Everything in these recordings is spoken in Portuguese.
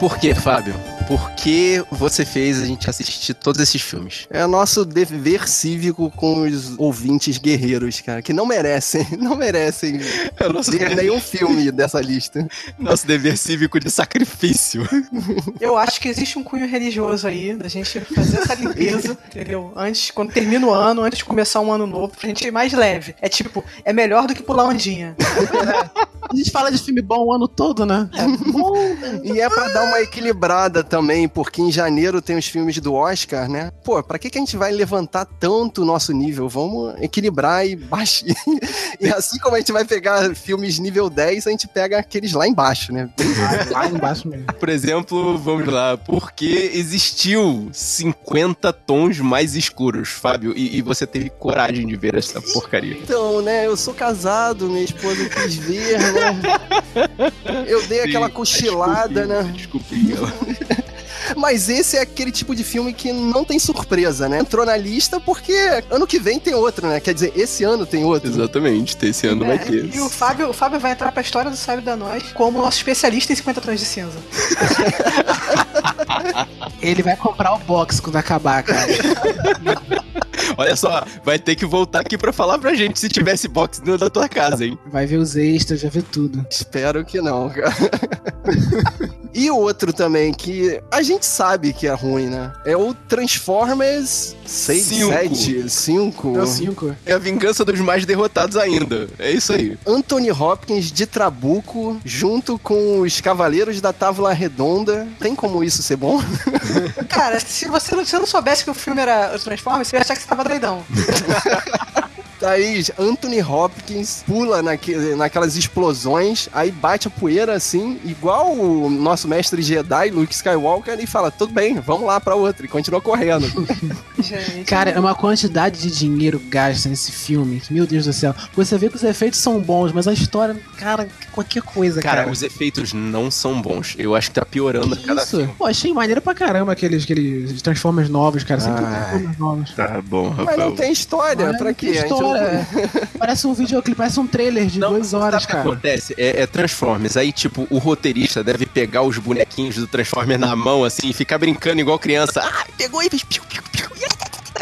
Por quê, Fábio? Por que você fez a gente assistir todos esses filmes? É nosso dever cívico com os ouvintes guerreiros, cara, que não merecem, não merecem É nosso, ver nenhum filme dessa lista. nosso dever cívico de sacrifício. Eu acho que existe um cunho religioso aí, da gente fazer essa limpeza, entendeu? Antes, quando termina o ano, antes de começar um ano novo, pra gente ir mais leve. É tipo, é melhor do que pular ondinha. A gente fala de filme bom o ano todo, né? É bom. E é pra dar uma equilibrada também, porque em janeiro tem os filmes do Oscar, né? Pô, pra que, que a gente vai levantar tanto o nosso nível? Vamos equilibrar e baixar. E assim como a gente vai pegar filmes nível 10, a gente pega aqueles lá embaixo, né? Lá embaixo mesmo. Por exemplo, vamos lá, por que existiu 50 tons mais escuros, Fábio? E, e você teve coragem de ver essa porcaria. Então, né, eu sou casado, minha esposa quis ver, né? Eu dei aquela cochilada, né? Desculpe. Mas esse é aquele tipo de filme que não tem surpresa, né? Entrou na lista porque ano que vem tem outro, né? Quer dizer, esse ano tem outro. Exatamente, esse ano vai É, ter. e o Fábio, o Fábio vai entrar pra história do Sábio da Nós como nosso especialista em 50 tons de cinza. Ele vai comprar o box quando acabar, cara. Olha só, vai ter que voltar aqui pra falar pra gente se tivesse box dentro da tua casa, hein? Vai ver os extras, já vê tudo. Espero que não, cara. e o outro também, que a gente sabe que é ruim, né? É o Transformers 6, Cinco. 7, 5. É o 5. É a vingança dos mais derrotados ainda. É isso aí. Anthony Hopkins de Trabuco, junto com os Cavaleiros da Távola Redonda. Tem como isso ser bom? Cara, se você não, se não soubesse que o filme era o Transformers, você ia achar que você tava doidão. Aí Anthony Hopkins pula naque, naquelas explosões, aí bate a poeira assim, igual o nosso mestre Jedi, Luke Skywalker, e fala: tudo bem, vamos lá pra outra, e continua correndo. Gente. Cara, é uma quantidade de dinheiro gasta nesse filme. que, Meu Deus do céu. Você vê que os efeitos são bons, mas a história, cara, qualquer coisa, cara. Cara, os efeitos não são bons. Eu acho que tá piorando a Que cada isso? filme. Pô, achei maneiro pra caramba aqueles, aqueles Transformers novos, cara. Sempre Ah. Transformers novos. Tá bom, Mas Rafael. não tem história, Mas pra quê? não- história. é. Parece um videoclipe, parece um trailer de Não, duas horas, Sabe o que cara. acontece? É, é Transformers. Aí, tipo, o roteirista deve pegar os bonequinhos do Transformer na mão, assim, e ficar brincando igual criança. Ah, pegou e fez piu, piu,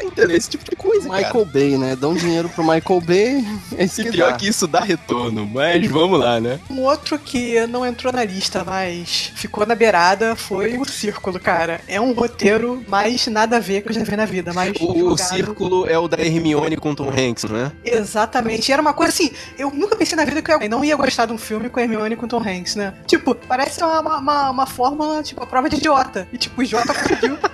piu. Entendeu? Esse tipo de coisa, cara. Michael Bay, né? Dão dinheiro pro Michael Bay, é isso E que pior dá. que isso dá retorno, mas vamos lá, né? Um outro que não entrou na lista, mas ficou na beirada, foi o Círculo, cara. É um roteiro mais nada a ver que eu já vi na vida, mas O, o círculo é o da Hermione com Tom Hanks, não é? Exatamente. Era uma coisa assim, eu nunca pensei na vida que eu não ia gostar de um filme com Hermione com Tom Hanks, né? Tipo, parece uma, uma, uma, uma fórmula, tipo, a prova de idiota. E tipo, o idiota conseguiu.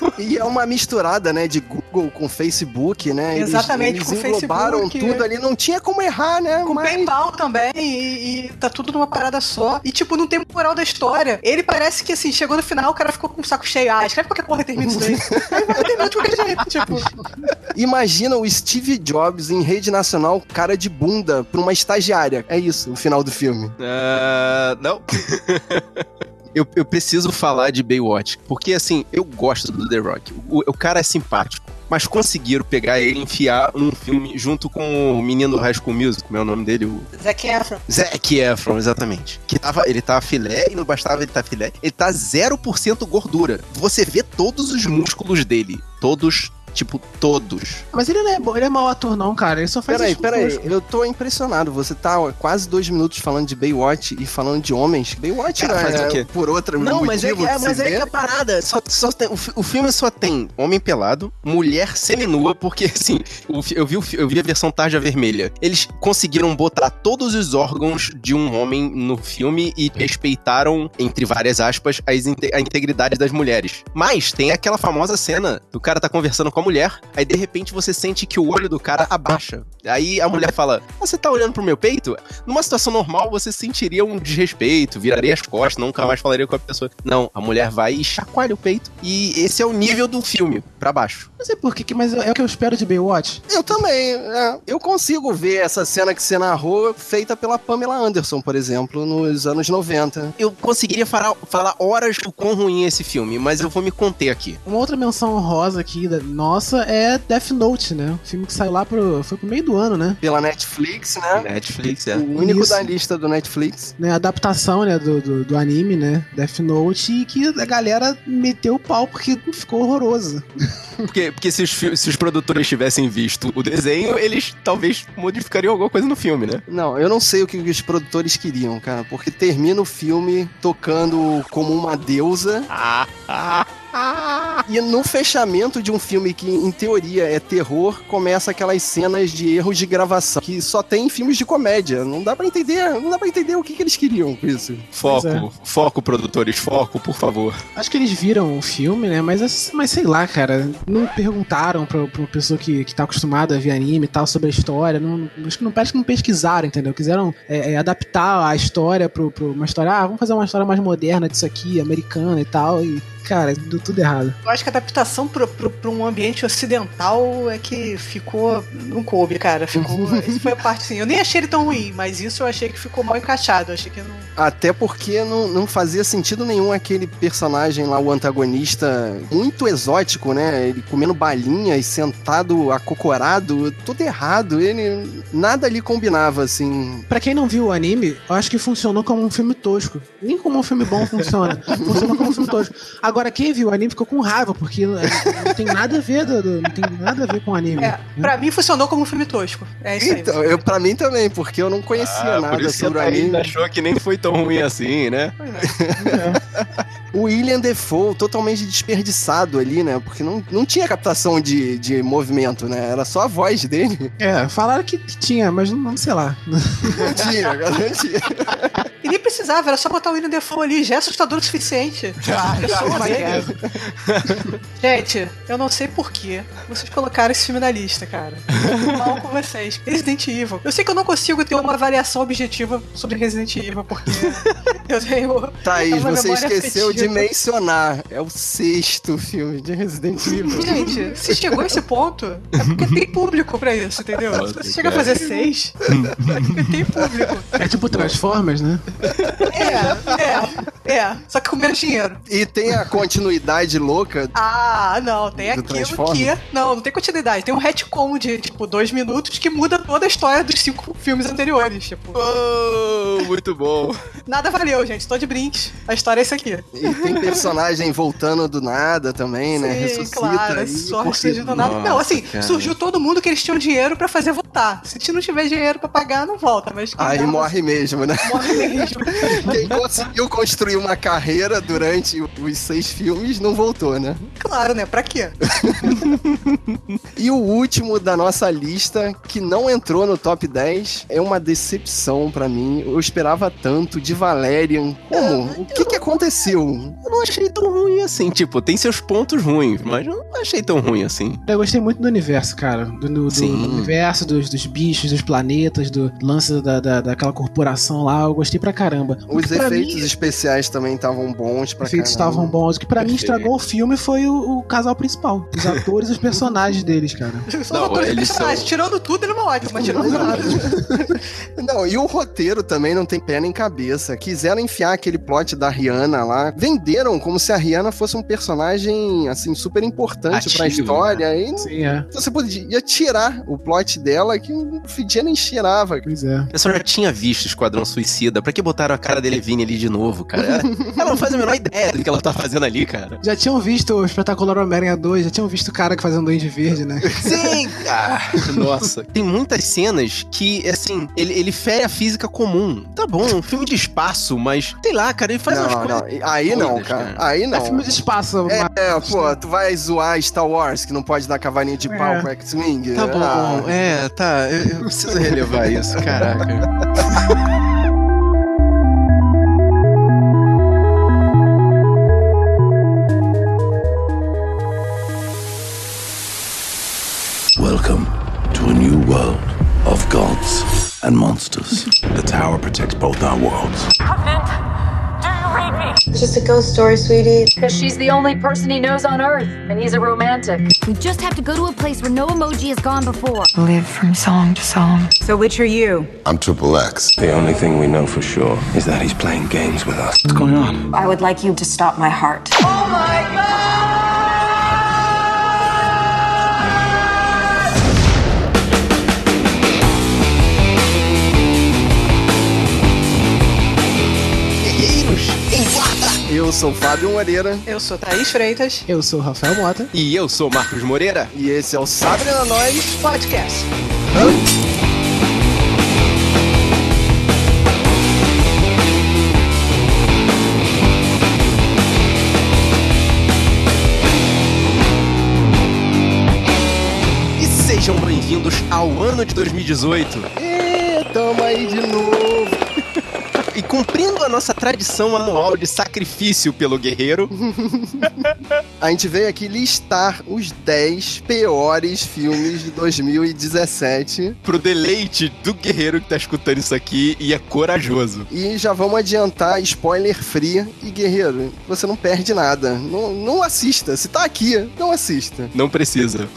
E é uma misturada, né, de Google com Facebook, né? Eles- Exatamente, eles com englobaram Facebook. tudo ali, não tinha como errar, né? com Mas- PayPal também, e, e tá tudo numa parada só. E, tipo, não tem moral da história. Ele parece que, assim, chegou no final, o cara ficou com o saco cheio. Ah, escreve qualquer porra e termina isso daí. Aí vai terminar de qualquer jeito, tipo. Imagina o Steve Jobs em rede nacional, cara de bunda, pra uma estagiária. É isso, o final do filme. Ah, não. eu, eu preciso falar de Baywatch, porque assim, eu gosto do The Rock. O, o cara é simpático. Mas conseguiram pegar ele e enfiar num filme junto com o menino do High School Music, como é o nome dele? O Zac Efron. Zac Efron, exatamente. Que tava, ele tava filé e não bastava ele tá filé. Ele tá 0% gordura. Você vê todos os músculos dele. Todos, tipo, todos. Mas ele não é bom, ele é mau ator, não, cara. Ele só faz Peraí, isso peraí, eu tô impressionado. Você tá ó, quase dois minutos falando de Baywatch e falando de homens. Baywatch Cara, né, faz o quê? por outra Não, mas é, que- é, mas é que a parada. Só, só tem, o, o filme só tem homem pelado, mulher seminua, porque assim, o eu, vi, eu vi a versão tarja vermelha. Eles conseguiram botar todos os órgãos de um homem no filme e respeitaram, entre várias aspas, as inte- a integridade das mulheres. Mas tem aquela famosa cena do cara tá conversando com a mulher, aí de repente você sente que o olho do cara abaixa. Aí a mulher fala: "Ah, Você tá olhando pro meu peito? Numa situação normal, você sentiria um desrespeito, viraria as costas, nunca mais falaria com a pessoa. Não, a mulher vai e chacoalha o peito. E esse é o nível do filme, pra baixo. Não sei por quê, mas é o que eu espero de Baywatch. Eu também. é, eu consigo ver essa cena que você narrou feita pela Pamela Anderson, por exemplo, nos anos 90. Eu conseguiria falar, falar horas o quão ruim é esse filme, mas eu vou me conter aqui. Uma outra menção honrosa aqui, da- nossa é Death Note, né? Um filme que saiu lá pro. Foi pro meio do ano, né? Pela Netflix, né? Netflix, é. O único Isso. da lista do Netflix. né, adaptação né, do, do, do anime, né? Death Note, e que a galera meteu o pau porque ficou horroroso. Porque, porque se, os, se os produtores tivessem visto o desenho, eles talvez modificariam alguma coisa no filme, né? Não, eu não sei o que os produtores queriam, cara, porque termina o filme tocando como uma deusa Ah, ah, ah. e no fechamento de um filme que em teoria é terror, começa aquelas cenas de erros de gravação que só tem em filmes de comédia. Não dá pra entender, não dá para entender o que, que eles queriam com isso. Foco, é. foco, produtores, foco, por favor. Acho que eles viram o filme, né? Mas, mas sei lá, cara. Não perguntaram pra, pra uma pessoa que, que tá acostumada a ver anime e tal sobre a história. Não, acho que não parece que não pesquisaram, entendeu? Quiseram é, é, adaptar a história pra, pra uma história. Ah, vamos fazer uma história mais moderna disso aqui, americana e tal. E, cara, deu tudo errado. Eu acho que a adaptação pro, pro, pro um ambiente ocidental é que ficou. Não coube, cara. Ficou. Isso foi a parte assim. Eu nem achei ele tão ruim, mas isso eu achei que ficou mal encaixado. Achei que não. Até porque não, não fazia sentido nenhum aquele personagem lá, o antagonista, muito exótico, né? Ele comendo balinhas, sentado, acocorado, tudo errado. Ele. Nada ali combinava, assim. Pra quem não viu o anime, eu acho que funcionou como um filme tosco. Nem como um filme bom funciona. Funcionou como um filme tosco. Agora, quem viu o anime ficou com raiva, porque não, não tem nada a ver, do, do- não tem nada a ver com o anime. É, pra mim funcionou como um filme tosco. É isso aí. Então, eu, pra mim também, porque eu não conhecia Ah, por nada sobre o anime. achou que nem foi tão ruim assim, né? O William Defoe totalmente desperdiçado ali, né? Porque não, não tinha captação de, de movimento, né? Era só a voz dele. É, falaram que, que tinha, mas não, não sei lá. Não tinha, não tinha. Precisava, era só botar o William Defoe ali, já é assustador o suficiente. Pessoa dele. Gente, eu não sei porquê vocês colocaram esse filme na lista, cara. Eu tô mal com vocês. Resident Evil. Eu sei que eu não consigo ter uma avaliação objetiva sobre Resident Evil, porque eu tenho. Thaís, É uma você esqueceu de afetiva. mencionar. É o sexto filme de Resident Evil. Gente, se chegou a esse ponto, é porque tem público pra isso, entendeu? Se você chega a fazer seis, é porque tem público. É tipo Transformers, né? É, é, é. Só que com menos dinheiro. E tem a continuidade louca. Ah, não, tem aquilo que. Não, não tem continuidade. Tem um retcon de, tipo, dois minutos que muda toda a história dos cinco filmes anteriores. Tipo, Oh, muito bom. nada valeu, gente. Tô de brinks. A história é isso aqui. E tem personagem voltando do nada também, né? Sim, Ressuscita. claro. aí, Só porque- surgiu do nada. Não, assim, cara. surgiu todo mundo que eles tinham dinheiro pra fazer votar. Se não tiver dinheiro pra pagar, não volta. Mas Aí dava, morre mesmo, né? Morre mesmo. Quem conseguiu construir uma carreira durante os seis filmes não voltou, né? claro, né? Pra quê? E o último da nossa lista, que não entrou no top 10, é uma decepção pra mim. Eu esperava tanto de Valerian. Como? O que que aconteceu? Eu não achei tão ruim assim. Tipo, tem seus pontos ruins, mas eu não achei tão ruim assim. Eu gostei muito do universo, cara. Do, do- do universo, dos, dos bichos, dos planetas, do lance da, da, daquela corporação lá. Eu gostei pra caramba. O Os pra efeitos mim- especiais também estavam bons pra Os efeitos caramba. estavam bons. O que pra mim Perfeito. estragou o filme foi o, o casal principal. Os atores e os personagens deles, cara. São Não, atores eles personagens. são- Tirando tudo, ele não é ótimo, mas tirando nada. Não, e o roteiro também não tem pé nem cabeça. Quiseram enfiar aquele plot da Rihanna lá. Venderam como se a Rihanna fosse um personagem, assim, super importante pra Ativo, história. E Sim, é. você podia tirar o plot dela, que não fedia nem cheirava. Pois é. Eu só já tinha visto Esquadrão Suicida. Pra que botaram a cara dele Vini ali de novo, cara? Ela não faz a menor ideia do que ela tá fazendo ali, cara. Já tinham visto o espetacular Homem-Aranha 2, já tinham visto o cara que fazia um Duende Verde, né? Sim, cara. Nossa. Tem muitas cenas que, assim, ele, ele fere a física comum. Tá bom, um filme de espaço, mas, sei lá, cara, ele faz umas Não, coisas... não, aí não, cara. cara. Aí É não. filme de espaço. É, mas- é, pô, tu vai zoar Star Wars, que não pode dar cavalinho de pau É. com X-Wing? Tá bom, Ah, é, tá. Eu, eu preciso relevar isso, caraca. of gods and monsters. The tower protects both our worlds. Covenant, do you read me? It's just a ghost story, sweetie. Because she's the only person he knows on Earth, and he's a romantic. We just have to go to a place where no emoji has gone before. Live from song to song. So which are you? I'm Triple X. The only thing we know for sure is that he's playing games with us. What's going on? I would like you to stop my heart. Oh Eu sou o Fábio Moreira. Eu sou Thaís Freitas. Eu sou o Rafael Mota. E eu sou o Marcos Moreira. E esse é o Sabre na Nós Podcast. E sejam bem-vindos ao ano de 2018. E tamo aí de novo. E cumprindo a nossa tradição anual de sacrifício pelo guerreiro, A gente veio aqui listar os 10 piores filmes de 2017. pro deleite do guerreiro que tá escutando isso aqui e é corajoso. E já vamos adiantar, spoiler free. E guerreiro, você não perde nada. Não, não assista. Se tá aqui, não assista. Não precisa.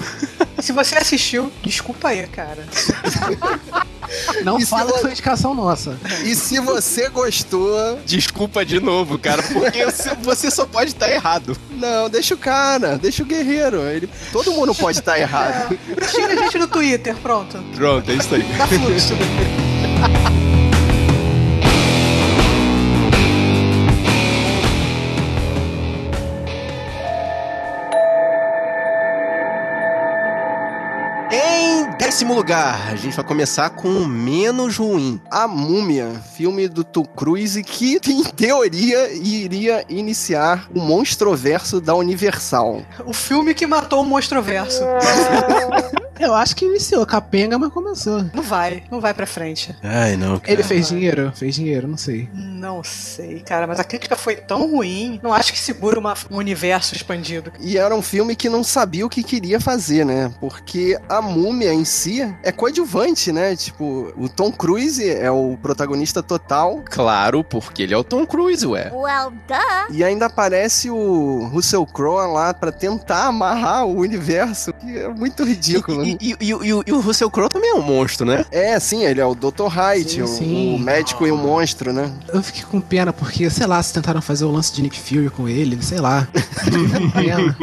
Se você assistiu, desculpa aí, cara. Não E fala que foi indicação nossa. E se você gostou, Desculpa de novo, cara, porque você- só pode estar errado. não, deixa o cara, deixa o guerreiro. Ele, todo mundo pode estar errado. Xinga a gente no Twitter, pronto. Pronto, é isso aí. Dá fluxo. décimo lugar, a gente vai começar com o menos ruim. A Múmia, filme do Tom Cruise que, em teoria, iria iniciar o monstroverso da Universal. O filme que matou o Monstroverso. Eu acho que iniciou capenga, mas começou. Não vai, não vai pra frente. Ai, não. Ele fez dinheiro? Fez dinheiro, não sei. Não sei, cara, mas a crítica foi tão ruim. Não acho que segura uma- um universo expandido. E era um filme que não sabia o que queria fazer, né? Porque a múmia em si é coadjuvante, né? Tipo, o Tom Cruise é o protagonista total. Claro, porque ele é o Tom Cruise, ué. Well, duh. E ainda aparece o Russell Crowe lá pra tentar amarrar o universo. Que é muito ridículo. né? E, e- e- e o- e o Russell Crowe também é um monstro, né? É, sim, ele é o Dr. Hyde, Sim, o- sim. o médico e o monstro, né? Eu fiquei com pena porque, sei lá, se tentaram fazer o lance de Nick Fury com ele, sei lá. Pena.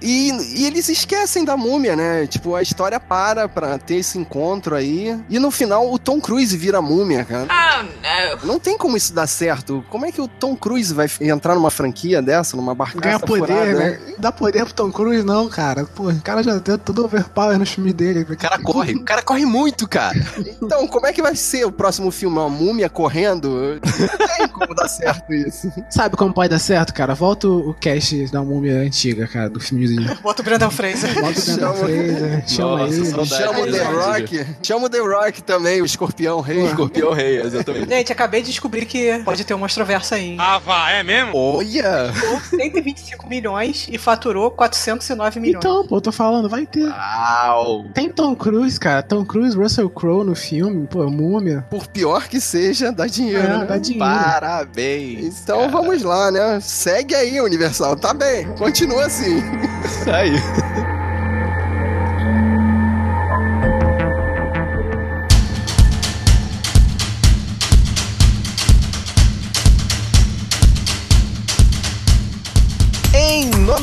E, e eles esquecem da múmia, né? Tipo, a história para pra ter esse encontro aí. E no final, o Tom Cruise vira múmia, cara. Oh Não tem como isso dar certo. Como é que o Tom Cruise vai entrar numa franquia dessa, numa barcaça Ganha poder, furada, né? Não dá poder pro Tom Cruise, não, cara. Pô, o cara já deu todo overpower no filme dele. O cara corre, o cara corre muito, cara. Então, como é que vai ser o próximo filme? Uma múmia correndo? Não tem como dar certo isso. Sabe como pode dar certo, cara? Volta o o cast da múmia antiga, cara, do filme de. Bota o Brandon Fraser. Bota o Brandon Chama- Fraser, chama Nossa, ele. Chama o The. Rock. Chama o The Rock também, o escorpião rei. Escorpião Rei, exatamente. Gente, acabei de descobrir que pode ter um Monstroverso aí. Ah, vá, é mesmo? Olha! Ou 125 milhões e faturou 409 milhões. Então, pô, eu tô falando, vai ter. Uau! Tem Tom Cruise, cara. Tom Cruise, Russell Crowe no filme, pô, múmia. Por pior que seja, dá dinheiro. É, né? dá dinheiro. Parabéns! Então cara. vamos lá, né? Segue aí, Universal. Tá bem, continua assim. Isso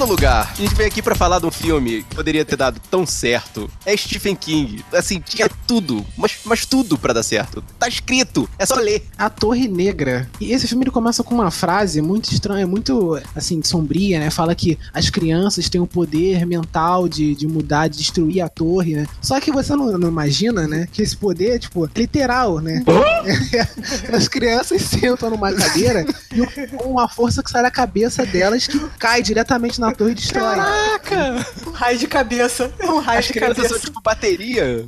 nono lugar, a gente veio aqui pra falar de um filme que poderia ter dado tão certo. É Stephen King. Assim, tinha tudo, mas, mas tudo pra dar certo. Tá escrito, é só ler. A Torre Negra. E esse filme ele começa com uma frase muito estranha, muito assim, sombria, né? Fala que as crianças têm o poder mental de, de mudar, de destruir a torre, né? Só que você não, não imagina, né? Que esse poder é, tipo, literal, né? as crianças sentam numa cadeira e um- uma força que sai da cabeça delas que cai diretamente na torre e destrói. Caraca! Um raio de cabeça. É um raio As de cabeça. são tipo bateria.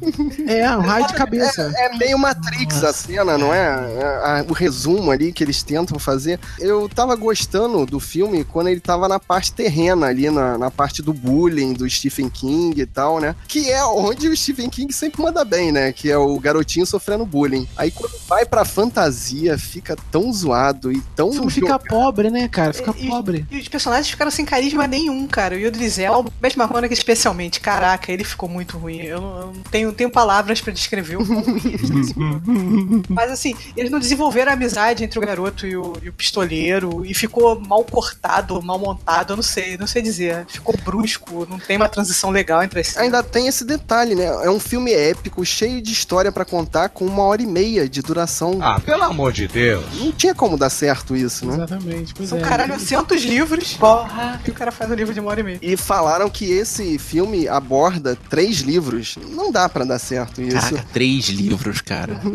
É, um raio de cabeça. É meio Matrix a cena, não é? É, a- o resumo ali que eles tentam fazer. Eu tava gostando do filme quando ele tava na parte terrena ali, na, na parte do bullying do Stephen King e tal, né? Que é onde o Stephen King sempre manda bem, né? Que é o garotinho sofrendo bullying. Aí quando vai pra fantasia, fica tão zoado e tão. O filme fica pobre, né, cara? Fica E- pobre. E os personagens ficaram sem carisma nenhum, cara. E o Drizel, Matt Marmona especialmente, caraca, ele ficou muito ruim. Eu não, eu não tenho, tenho palavras pra descrever o. Mas assim, eles não desenvolveram a amizade entre o garoto e o, e o pistoleiro e ficou mal cortado, mal montado, eu não sei, não sei dizer. Ficou brusco, não tem uma transição legal entre esses. Ainda tem esse detalhe, né? É um filme épico, cheio de história pra contar, com uma hora e meia de duração. Ah, pelo amor de Deus. Não tinha como dar certo isso, né? Exatamente, pois São é. caralho, centos livros. Porra. E o cara faz um livro de uma hora e meia. E falaram que esse filme aborda três livros. Não dá pra dar certo isso. Caraca, três livros, cara.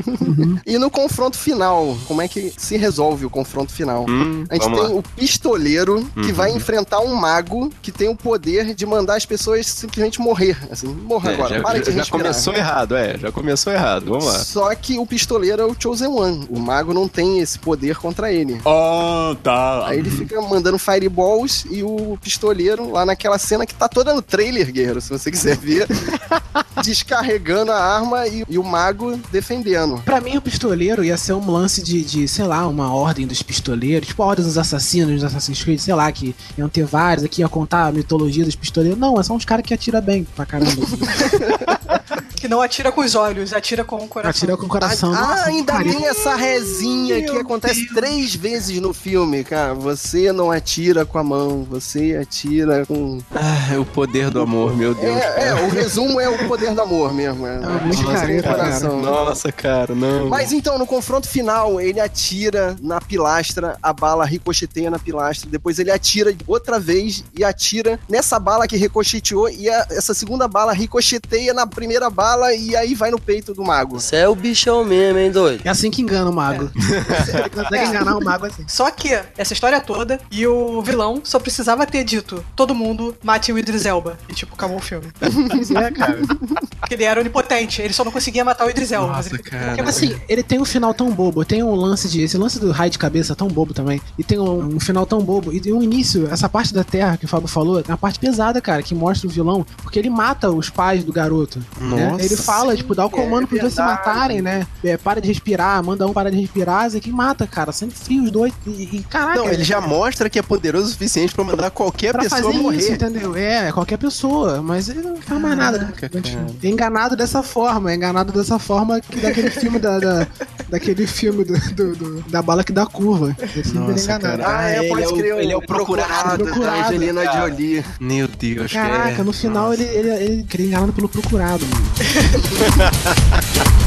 E no confronto final, como é que se resolve o confronto final? Hum, A gente tem lá. o pistoleiro que Uhum. vai enfrentar um mago que tem o poder de mandar as pessoas simplesmente morrer. Assim, morra É, agora, já, para já- de já respirar. começou errado, é, já começou errado. Vamos lá. Só que o pistoleiro é o Chosen One. O mago não tem esse poder contra ele. Ah, tá. Aí ele fica mandando fireballs e o pistoleiro, lá naquela cena que tá toda no trailer, guerreiro, se você quiser ver, descarregando a arma e, e o mago defendendo. Pra mim, o pistoleiro ia ser um lance de, de, sei lá, uma ordem dos pistoleiros, tipo a ordem dos assassinos, dos Assassin's Creed, sei lá, que iam ter vários aqui, ia contar a mitologia dos pistoleiros. Não, é só uns caras que atiram bem pra caramba. assim. Que não atira com os olhos, atira com o coração. Atira com o coração. Ah, Nossa, ainda carinho. tem essa rezinha que acontece três vezes no filme, cara. Você não atira com a mão, você atira com. Ah, o poder do amor, meu Deus. É, é, o resumo é o poder do amor mesmo. É, É muito Nossa, careta, cara. coração. Nossa, cara, não. Mas então, no confronto final, ele atira na pilastra, a bala ricocheteia na pilastra, depois ele atira outra vez e atira nessa bala que ricocheteou e a- essa segunda bala ricocheteia na primeira bala e aí vai no peito do mago. Você é o bichão mesmo, hein, doido? É assim que engana o mago. Ele consegue enganar o mago assim. Só que essa história toda e o vilão só precisava ter dito: todo mundo mate o Idris Elba. E tipo, acabou o filme. Pois é, cara. Porque ele era onipotente, ele só não conseguia matar o Idris Elba. Nossa, ele cara. matar- Assim, ele tem um final tão bobo, tem um lance de. Esse lance do raio de cabeça tão bobo também. E tem um, um final tão bobo. E tem um início, essa parte da Terra que o Fábio falou, é uma parte pesada, cara, que mostra o vilão, porque ele mata os pais do garoto. né? Nossa, Ele fala, tipo, dá o comando pros dois se matarem, né? É, para de respirar, manda um para de respirar, isso aqui mata, cara. Sangue frio os dois. E, e caraca. Não, ele já mostra que é poderoso o suficiente pra mandar qualquer Pra pessoa fazer morrer. isso, entendeu? É, qualquer pessoa, mas ele não faz mais nada, né? É enganado dessa forma, é enganado dessa forma que daquele filme da, da- daquele filme do, do- do- da bala que dá curva. Esse filme ele é Nossa, enganado. cara. Ah, é, ele pode é o- crer. ele é o procurado. da Procurado, Angelina cara. Jolie. Meu Deus, Caraca, cara. no final ele, ele, ele queria enganado pelo procurado, mano.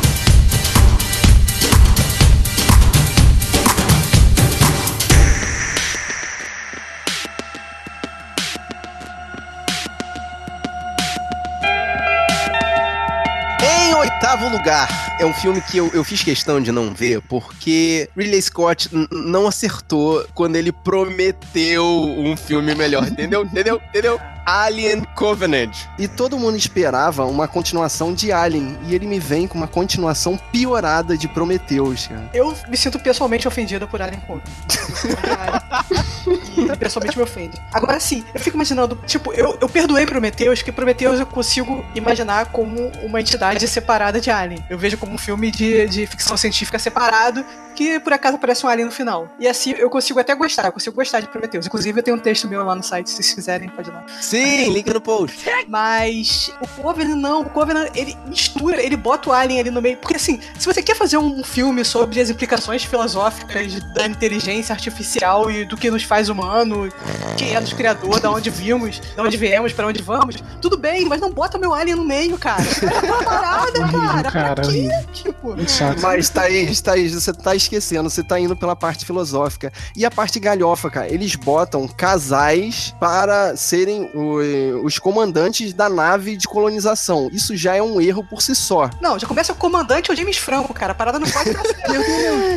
oitavo lugar, é um filme que eu, eu fiz questão de não ver, porque Ridley Scott não acertou quando ele prometeu um filme melhor, entendeu? Entendeu? Entendeu? Alien Covenant. E todo mundo esperava uma continuação de Alien. E ele me vem com uma continuação piorada de Prometheus, cara. Eu me sinto pessoalmente ofendida por Alien Covenant. e pessoalmente me ofende. Agora sim, eu fico imaginando, tipo, eu, eu perdoei Prometheus, que Prometheus eu consigo imaginar como uma entidade separada de Alien. Eu vejo como um filme de, de ficção científica separado, que por acaso aparece um Alien no final. E assim eu consigo até gostar, eu consigo gostar de Prometheus. Inclusive eu tenho um texto meu lá no site, se vocês quiserem, pode ir lá. Sim, link no post. Mas o Covenant não, o Covenant ele mistura, ele bota o Alien ali no meio. Porque assim, se você quer fazer um filme sobre as implicações filosóficas da inteligência artificial e do que nos faz humano, quem é nos criador, da onde vimos, da onde viemos, pra onde vamos, tudo bem, mas não bota meu Alien no meio, cara. É uma parada, cara. cara, Pra quê? Tipo. Mas, Thaís, Thaís, você tá esquecendo, você tá indo pela parte filosófica. E a parte galhofa, cara, eles botam casais para serem o- os comandantes da nave de colonização. Isso já é um erro por si só. não, já começa o comandante é o James Franco, cara. A parada não pode dar certo.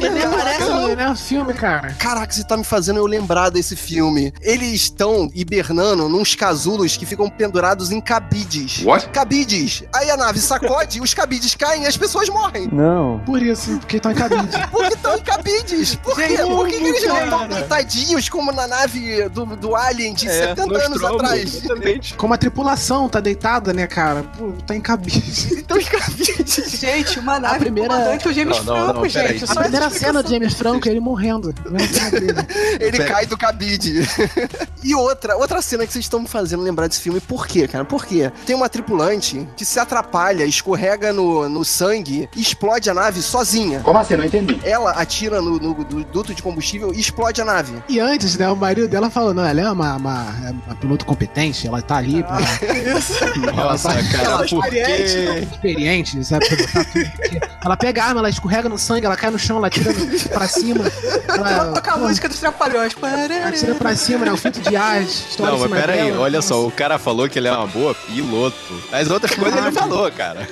Ele aparece no Não é um filme, cara. Caraca, você tá me fazendo eu lembrar desse filme. Eles estão hibernando nos casulos que ficam pendurados em cabides. What? Cabides. Aí a nave sacode, os cabides caem e as pessoas morrem. Não. Por isso, porque estão em cabide. Porque estão em cabides. Por quê? Por que, que eles não estão deitadinhos como na nave do, do Alien de É, 70 anos atrás? exatamente. Como a tripulação tá deitada, né, cara? Pô, tá em cabide. Estão em cabides. Gente, uma nave primeira- comandante é o James Não, não, não, Franco, peraí. gente. A primeira cena do James Franco é ele morrendo. A. Ele cai do cabide. e outra, outra cena que vocês estão me fazendo lembrar desse filme, por quê, cara? Por quê? Tem uma tripulante que se atrapalha, escorrega no, no sangue e explode a nave sozinha. Como assim? Não entendi. Ela atira no, no- do duto de combustível e explode a nave. E antes, né, o marido dela falou, não, ela é uma, uma, é uma piloto competente, ela tá ali pra... Nossa, cara, por quê? experiente, sabe? tudo. Porque Ela pega a arma, ela escorrega no sangue, ela cai no chão, ela tira no- pra cima. Ela Ela, toca a música dos Trapalhões. ela tira pra cima, né? O filtro de ar, Não, mas pera aí, olha só, o cara falou que ele é uma boa piloto. As outras coisas ele não falou, cara.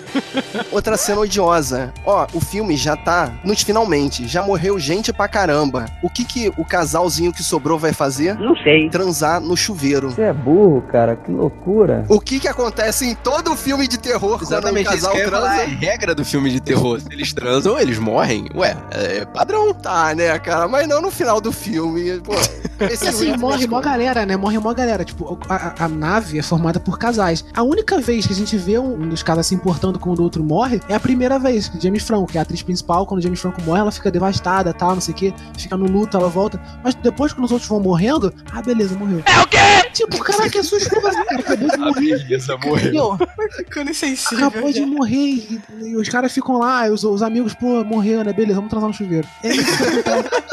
Outra cena odiosa. Ó, o filme já tá nos finalmente. Já morreu gente pra caramba. O que que o casalzinho que sobrou vai fazer? Não sei. Transar no chuveiro. Você é burro, cara. Que loucura. O que que acontece em todo filme de terror Exatamente quando que casal falar. É transa? regra do filme de terror. Se eles transam, eles morrem. Ué, é padrão. Tá, né, cara? Mas não no final do filme. Pô, esse E assim, último morre mó galera, né? Morre mó galera. Tipo, a, a- nave é formada por casais. A única vez que a gente vê um, um dos casais se importando quando o outro morre é a primeira vez. James Franco, que é a atriz principal, quando o James Franco morre, ela fica devastada, tal, não sei o que, fica no luto, ela volta. Mas depois, quando os outros vão morrendo, ah, beleza, morreu. É o quê? Tipo, caraca, é você, cara. Acabou de A morrer. beleza morreu. Entendeu? Ficando insensível. Acabou de morrer e, e os caras ficam lá, os, os amigos, pô, morreu, né? Beleza, vamos transar no chuveiro. É isso que acontece.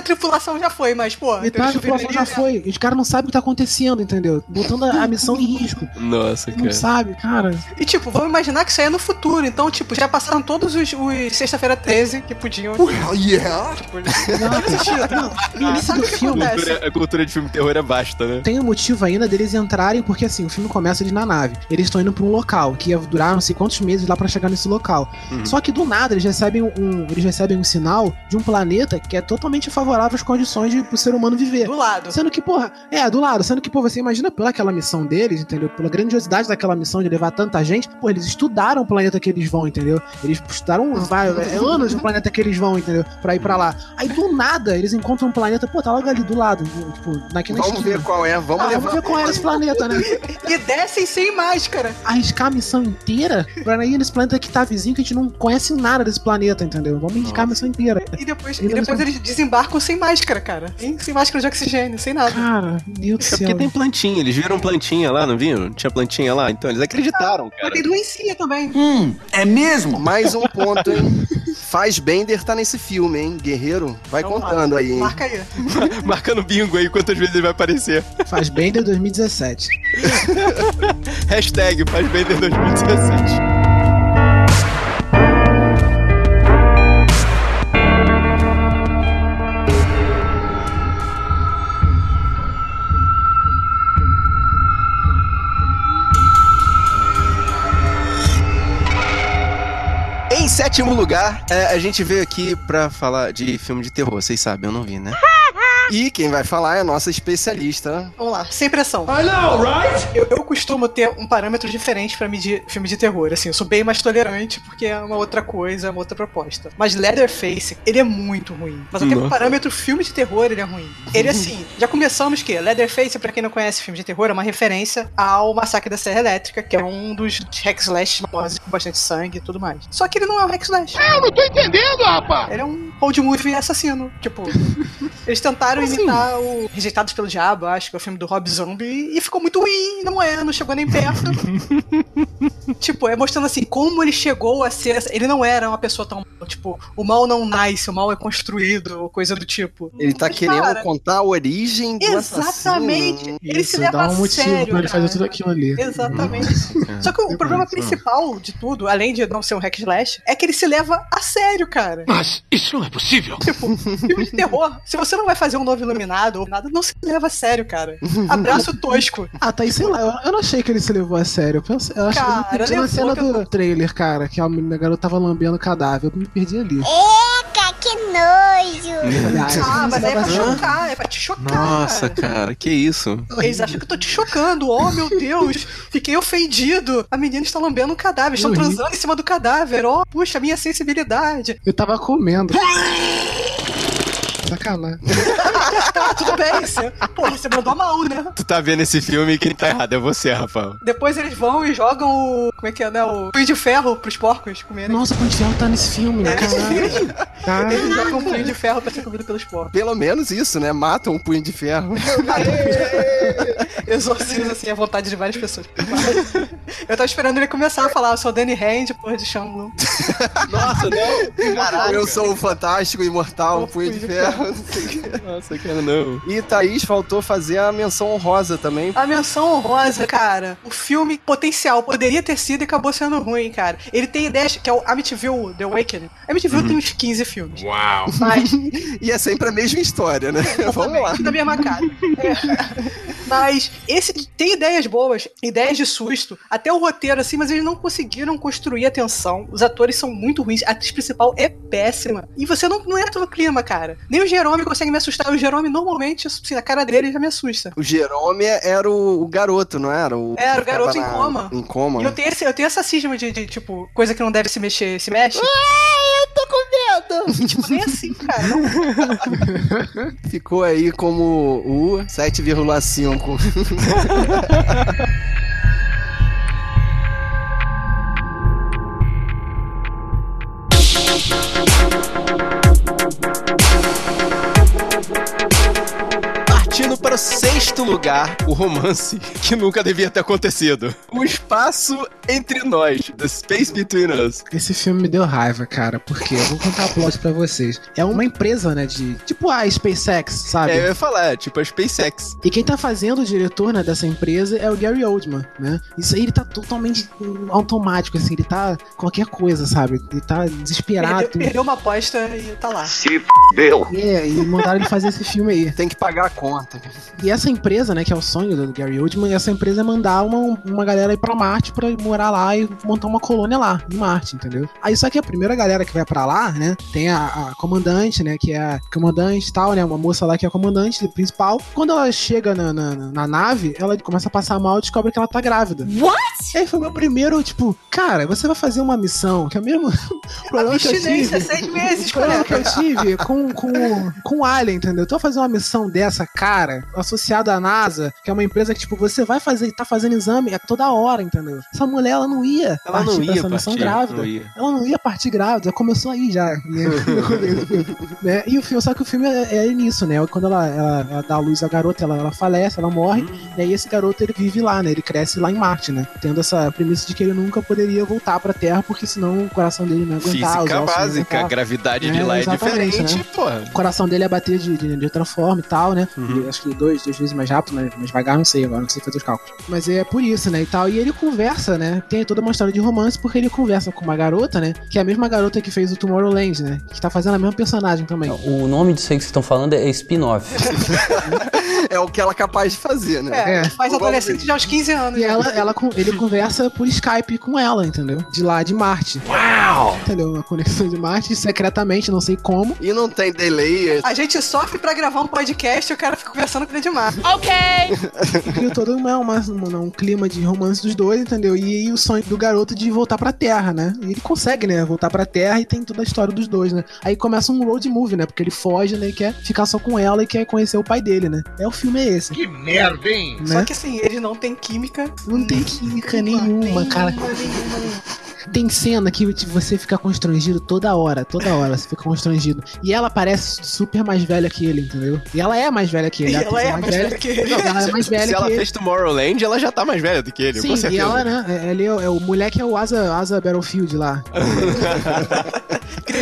Da tripulação já foi, mas, pô. Metade da população já foi. Os caras não sabem o que tá acontecendo, entendeu? Botando a, a missão em risco. Nossa, Não cara. sabe, cara. E, tipo, vamos imaginar que isso aí é no futuro. Então, tipo, já passaram todos os, os Sexta-feira 13 que podiam. Oh, yeah. Não, no início Sabe do o que filme? Cultura- a cultura de filme terror é basta, né? tem um motivo ainda deles entrarem, porque assim, o filme começa eles na nave. Eles estão indo pra um local, que ia durar não sei quantos meses lá pra chegar nesse local. Uhum. Só que do nada eles recebem um, um- eles recebem um sinal de um planeta que é totalmente favorável às condições de o ser humano viver. Do lado. Sendo que, porra, é, do lado, sendo que, pô, você imagina pela aquela missão deles, entendeu? Pela grandiosidade daquela missão de levar tanta gente, pô, eles estudaram o planeta que eles vão, entendeu? Eles estudaram vai, é, anos o planeta que eles vão, entendeu? Pra ir pra lá. Aí do nada eles encontram um planeta, pô, tá logo ali do lado, tipo, daqui na Vamos esquina. ver qual é. Vamos Ah, levar. vamos ver qual é esse planeta, né? E descem sem máscara. Arriscar a missão inteira pra ir nesse planeta que tá vizinho, que a gente não conhece nada desse planeta, entendeu? Vamos arriscar a missão inteira. E depois, E depois eles- eles sem máscara, cara. Sem, sem máscara de oxigênio, sem nada. Cara, meu Deus do É porque céu. tem plantinha, eles viram plantinha lá, não viram? Tinha plantinha lá, então eles acreditaram, Mas cara. tem doencinha também. Hum, é mesmo? Mais um ponto, hein? Faz Bender tá nesse filme, hein? Guerreiro, vai lá. contando aí, hein? Marca aí. Marcando bingo aí quantas vezes ele vai aparecer. Faz bem de 2017. Hashtag faz Bender 2017. Sétimo lugar, é, a gente veio aqui pra falar de filme de terror. Vocês sabem, eu não vi, né? E quem vai falar é a nossa especialista. Vamos lá, sem pressão. I know, right? Eu, eu costumo ter um parâmetro diferente pra medir filme de terror. Assim, eu sou bem mais tolerante porque é uma outra coisa, é uma outra proposta. Mas Leatherface, ele é muito ruim. Mas até o parâmetro filme de terror, ele é ruim. Ele, assim, já começamos que Leatherface, pra quem não conhece filme de terror, é uma referência ao Massacre da Serra Elétrica, que é um dos hack slash com bastante sangue e tudo mais. Só que ele não é um hack slash. Eu não tô entendendo, rapaz! Ele é um road movie assassino. Tipo, eles tentaram imitar o Rejeitados pelo Diabo, acho que é o filme do Rob Zombie, e ficou muito ruim, não é, não chegou nem perto. tipo, é mostrando assim, como ele chegou a ser. Ele não era uma pessoa tão. Tipo, o mal não nasce, o mal é construído, ou coisa do tipo. Ele tá Mas, querendo cara, contar a origem do Exatamente. assassino. Ele se Isso, leva dá um a motivo sério, pra ele fazer tudo aquilo ali. Exatamente. Só que o problema principal de tudo, além de não ser um hack slash, é que ele se leva a sério, cara. Mas isso não é possível. Tipo, filme de terror, se você não vai fazer um novo iluminado ou nada, não se leva a sério, cara. Abraço tosco. Ah, tá aí, sei lá, eu, eu não achei que ele se levou a sério. Eu, pensei, eu acho que eu me perdi na cena do trailer, cara, que a menina- garota tava lambendo o cadáver. Eu me perdi ali. Eca, que que nojo! Ah, mas aí é pra chocar, é pra te chocar. Nossa, cara. que isso? Eles acham que eu tô te chocando. Oh, meu Deus. Fiquei ofendido. A menina está lambendo um cadáver. Estão transando em cima do cadáver. Oh, puxa, minha sensibilidade. Eu tava comendo. Sacanagem. Tá, tudo bem. Você, porra, você mandou mal, né? Tu tá vendo esse filme e quem tá errado é você, Rafael. Depois eles vão e jogam o. Como é que é, né? O punho de ferro pros porcos comerem. Nossa, o Punho de Ferro tá nesse filme, né? Caralho. Caralho. Eles jogam um punho de ferro pra ser comido pelos porcos. Pelo menos isso, né? Matam um punho de ferro. Exorciza, assim, a vontade de várias pessoas. Eu tava esperando ele começar a falar, eu sou o Danny Hand, porra de Shamblon. Nossa, não. Caraca. Eu sou o fantástico, imortal, punho de ferro. Nossa, não. E Thaís faltou fazer a menção honrosa também. A menção honrosa, cara, o filme potencial poderia ter sido e acabou sendo ruim, cara. Ele tem ideias, que é o Amityville The Awakening. Amityville tem uns 15 filmes. Uau! Mas E é sempre a mesma história, né? Vamos lá. Tudo da mesma cara. É. Mas esse tem ideias boas, ideias de susto, até o roteiro, assim, mas eles não conseguiram construir a tensão. Os atores são muito ruins, a atriz principal é péssima. E você não, não entra no clima, cara. Nem o Jerome consegue me assustar. O Jerome, normalmente, assim, a cara dele já me assusta. O Jerome era o, o garoto, não era? O, Era o garoto em coma. Em coma. E eu tenho, esse, eu tenho essa cisma de, de, tipo, coisa que não deve se mexer, se mexe. eu tô com medo! tipo, nem assim, cara. Ficou aí como o 7,5. para o sexto lugar, o romance que nunca devia ter acontecido. O espaço entre nós, The Space Between Us. Esse filme me deu raiva, cara, porque eu vou contar a plot pra vocês. É uma empresa, né, de tipo a SpaceX, sabe? É, eu ia falar, é tipo a SpaceX. E quem tá fazendo o diretor né, dessa empresa é o Gary Oldman, né? Isso aí ele tá totalmente automático, assim, ele tá qualquer coisa, sabe? Ele tá desesperado. Perdeu, perdeu uma aposta e tá lá. Se fudeu! É, e mandaram ele fazer esse filme aí. Tem que pagar a conta. E essa empresa, né, que é o sonho do Gary Oldman, essa empresa é mandar uma, uma galera ir pra Marte pra morar lá e montar uma colônia lá, em Marte, entendeu? Aí só que a primeira galera que vai pra lá, né, tem a, a comandante, né, que é a comandante e tal, né, uma moça lá que é a comandante principal. Quando ela chega na, na, na nave, ela começa a passar mal e descobre que ela tá grávida. What? E aí foi o meu primeiro, tipo, cara, você vai fazer uma missão, que é o mesmo problema que eu tive. seis meses, O problema que eu tive com, com, com o Alien, entendeu? Tu vai fazer uma missão dessa, cara, associada à NASA, que é uma empresa que, tipo, você vai fazer, tá fazendo exame a toda hora, entendeu? Essa mulher, ela não ia Ela não partir pra ia essa missão partir, grávida. não ia. Ela não ia partir grávida, começou aí já. Né? Né? E o filme, só que o filme é, é nisso, né? Quando ela, ela, ela dá a luz à garota, ela, ela falece, ela morre, e aí esse garoto ele vive lá, né? Ele cresce lá em Marte, né? Tendo essa premissa de que ele nunca poderia voltar pra Terra, porque senão o coração dele não ia aguentar. Física não básica, gravidade de É, lá é diferente, né? porra. O coração dele ia bater de, de, de outra forma e tal, né? Uhum. Acho que dois, duas vezes mais rápido, mais, mais devagar, não sei agora, não sei fazer os cálculos. Mas é por isso, né? E tal. E ele conversa, né? Tem toda uma história de romance, porque ele conversa com uma garota, né? Que é a mesma garota que fez o Tomorrowland, né? Que tá fazendo a mesma personagem também. O nome disso aí que vocês estão falando é spin-off. É o que ela é capaz de fazer, né? É, É. faz adolescente já aos 15 anos. E né? ela, ela, ele conversa por Skype com ela, entendeu? De lá de Marte. Uau! Entendeu? Uma conexão de Marte, secretamente, não sei como. E não tem delay. A gente sofre pra gravar um podcast e o cara fica conversando com o Edmar. Criou todo uma, uma- uma- um clima de romance dos dois, entendeu? E, aí o sonho do garoto de voltar pra Terra, né? E ele consegue, né? Voltar pra Terra e tem toda a história dos dois, né? Aí começa um road movie, né? Porque ele foge, né? E quer ficar só com ela e quer conhecer o pai dele, né? É o filme é esse. Que merda, hein? Né? Só que assim, eles não têm química. Não tem química nenhuma, cara. Tem cena que você fica constrangido toda hora, toda hora você fica constrangido. E ela parece super mais velha que ele, entendeu? E ela é mais velha que ele. E a ela atriz é mais velha que ele. Não, ela é mais velha Se que ela ele. fez Tomorrowland, ela já tá mais velha do que ele, Sim, com e certeza. ela, né? é- Ele é, o- é o moleque é o Asa, Asa Battlefield lá.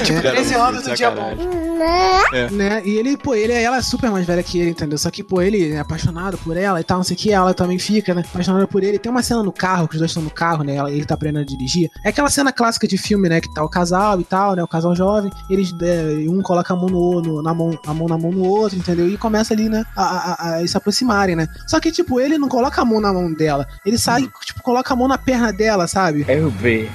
Tipo, 13 horas do dia bom. Sacanagem. né? E ele, pô, ele, ela é super mais velha que ele, entendeu? Só que, pô, ele é apaixonado por ela e tal, não sei o que, ela também fica, né? Apaixonada por ele. Tem uma cena no carro, que os dois estão no carro, né? Ela- Ele tá aprendendo a dirigir. É aquela cena clássica de filme, né? Que tá o casal e tal, né? O casal jovem. Eles, é, um coloca a mão, no, no- na mão, a mão na mão no outro, entendeu? E começa ali, né? A, a- a se aproximarem, né? Só que, tipo, ele não coloca a mão na mão dela. Ele sai, tipo, coloca a mão na perna dela, sabe? Eu vi.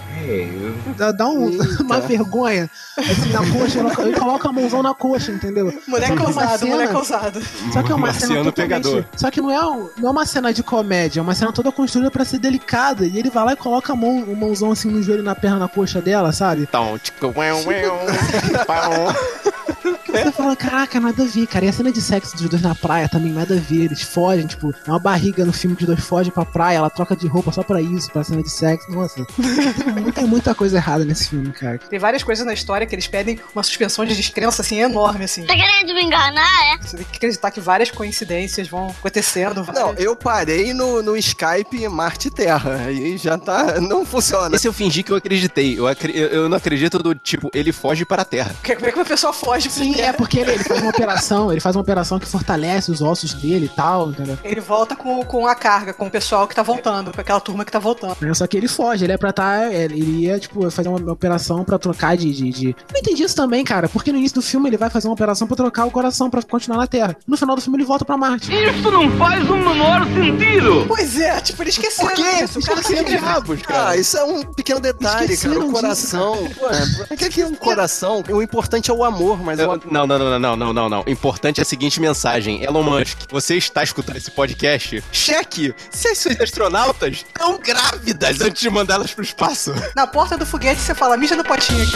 Dá, dá um- uma vergonha. assim, na coxa, ele- coloca a mãozão na coxa, entendeu? É uma ousado, cena- moleque ousado. Só que é uma Marciano cena totalmente... pegador. Só que não é, um- não é uma cena de comédia, é uma cena toda construída pra ser delicada. E ele vai lá e coloca a mão, o mãozão assim no joelho, na perna, na coxa dela, sabe? Então, tipo, uau, uau, pau. Você fala, caraca, nada a ver, cara. E a cena de sexo dos dois na praia também, nada a ver. Eles fogem, tipo, é uma barriga no filme que os dois fogem pra praia, ela troca de roupa só pra isso, pra cena de sexo. Nossa, tem muita, muita coisa errada nesse filme, cara. Tem várias coisas na história que eles pedem uma suspensão de descrença, assim, enorme, assim. Tá querendo me enganar, é? Você tem que acreditar que várias coincidências vão acontecendo. Não, eu parei no, no Skype Marte Terra. Aí já tá. Não funciona. Esse eu fingi que eu acreditei. Eu, eu- eu não acredito do tipo, ele foge para a Terra. Como é que uma pessoa foge? Sim, é porque ele, ele faz uma operação, ele faz uma operação que fortalece os ossos dele e tal, entendeu? Ele volta com, com a carga, com o pessoal que tá voltando, com aquela turma que tá voltando. Né, Só que ele foge, ele é pra tá. Ele ia, tipo, fazer uma operação pra trocar de, de, de- Não entendi isso também, cara. Porque no início do filme ele vai fazer uma operação pra trocar o coração pra continuar na Terra. No final do filme ele volta pra Marte. Isso não faz o menor sentido! Pois é, tipo, eles esqueceram Por quê? disso. O cara Que sempre diabos, cara? Ah, isso é um pequeno detalhe, Esqueceram cara. O disso, coração. Pô, o que é que é um coração? O importante é o amor, mas o Eu- Não, não, não, não, não, não, não. Importante é a seguinte mensagem. Elon Musk, você está escutando esse podcast? Cheque se as suas astronautas estão grávidas antes de mandá-las pro espaço. Na porta do foguete você fala, mija no potinho aqui.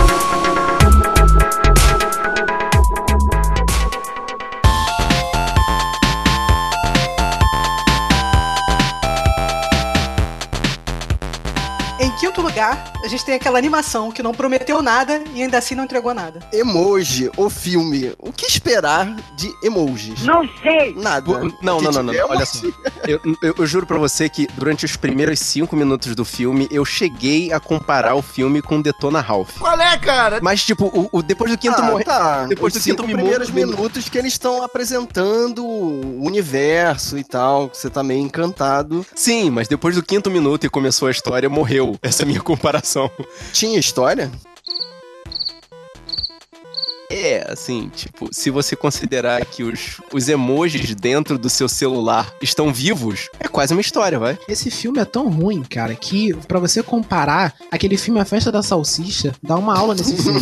quinto lugar, a gente tem aquela animação que não prometeu nada e ainda assim não entregou nada. Emoji, o filme. O que esperar de emojis? Não sei! Nada. Pô, Não, não, não, não, tivemos- olha só. Eu, eu- eu juro pra você que durante os primeiros cinco minutos do filme, eu cheguei a comparar o filme com Detona Ralph. Qual é, cara? Mas, tipo, o, o- depois do quinto Ah, morre. tá. Depois Os do quinto primeiros morre- minutos que eles estão apresentando o universo e tal, que você tá meio encantado. Sim, mas depois do quinto minuto e começou a história, morreu. É a minha comparação. Tinha história? É, assim, tipo, se você considerar que os, os emojis dentro do seu celular estão vivos, é quase uma história, vai. Esse filme é tão ruim, cara, que pra você comparar aquele filme A Festa da Salsicha, dá uma aula nesse filme.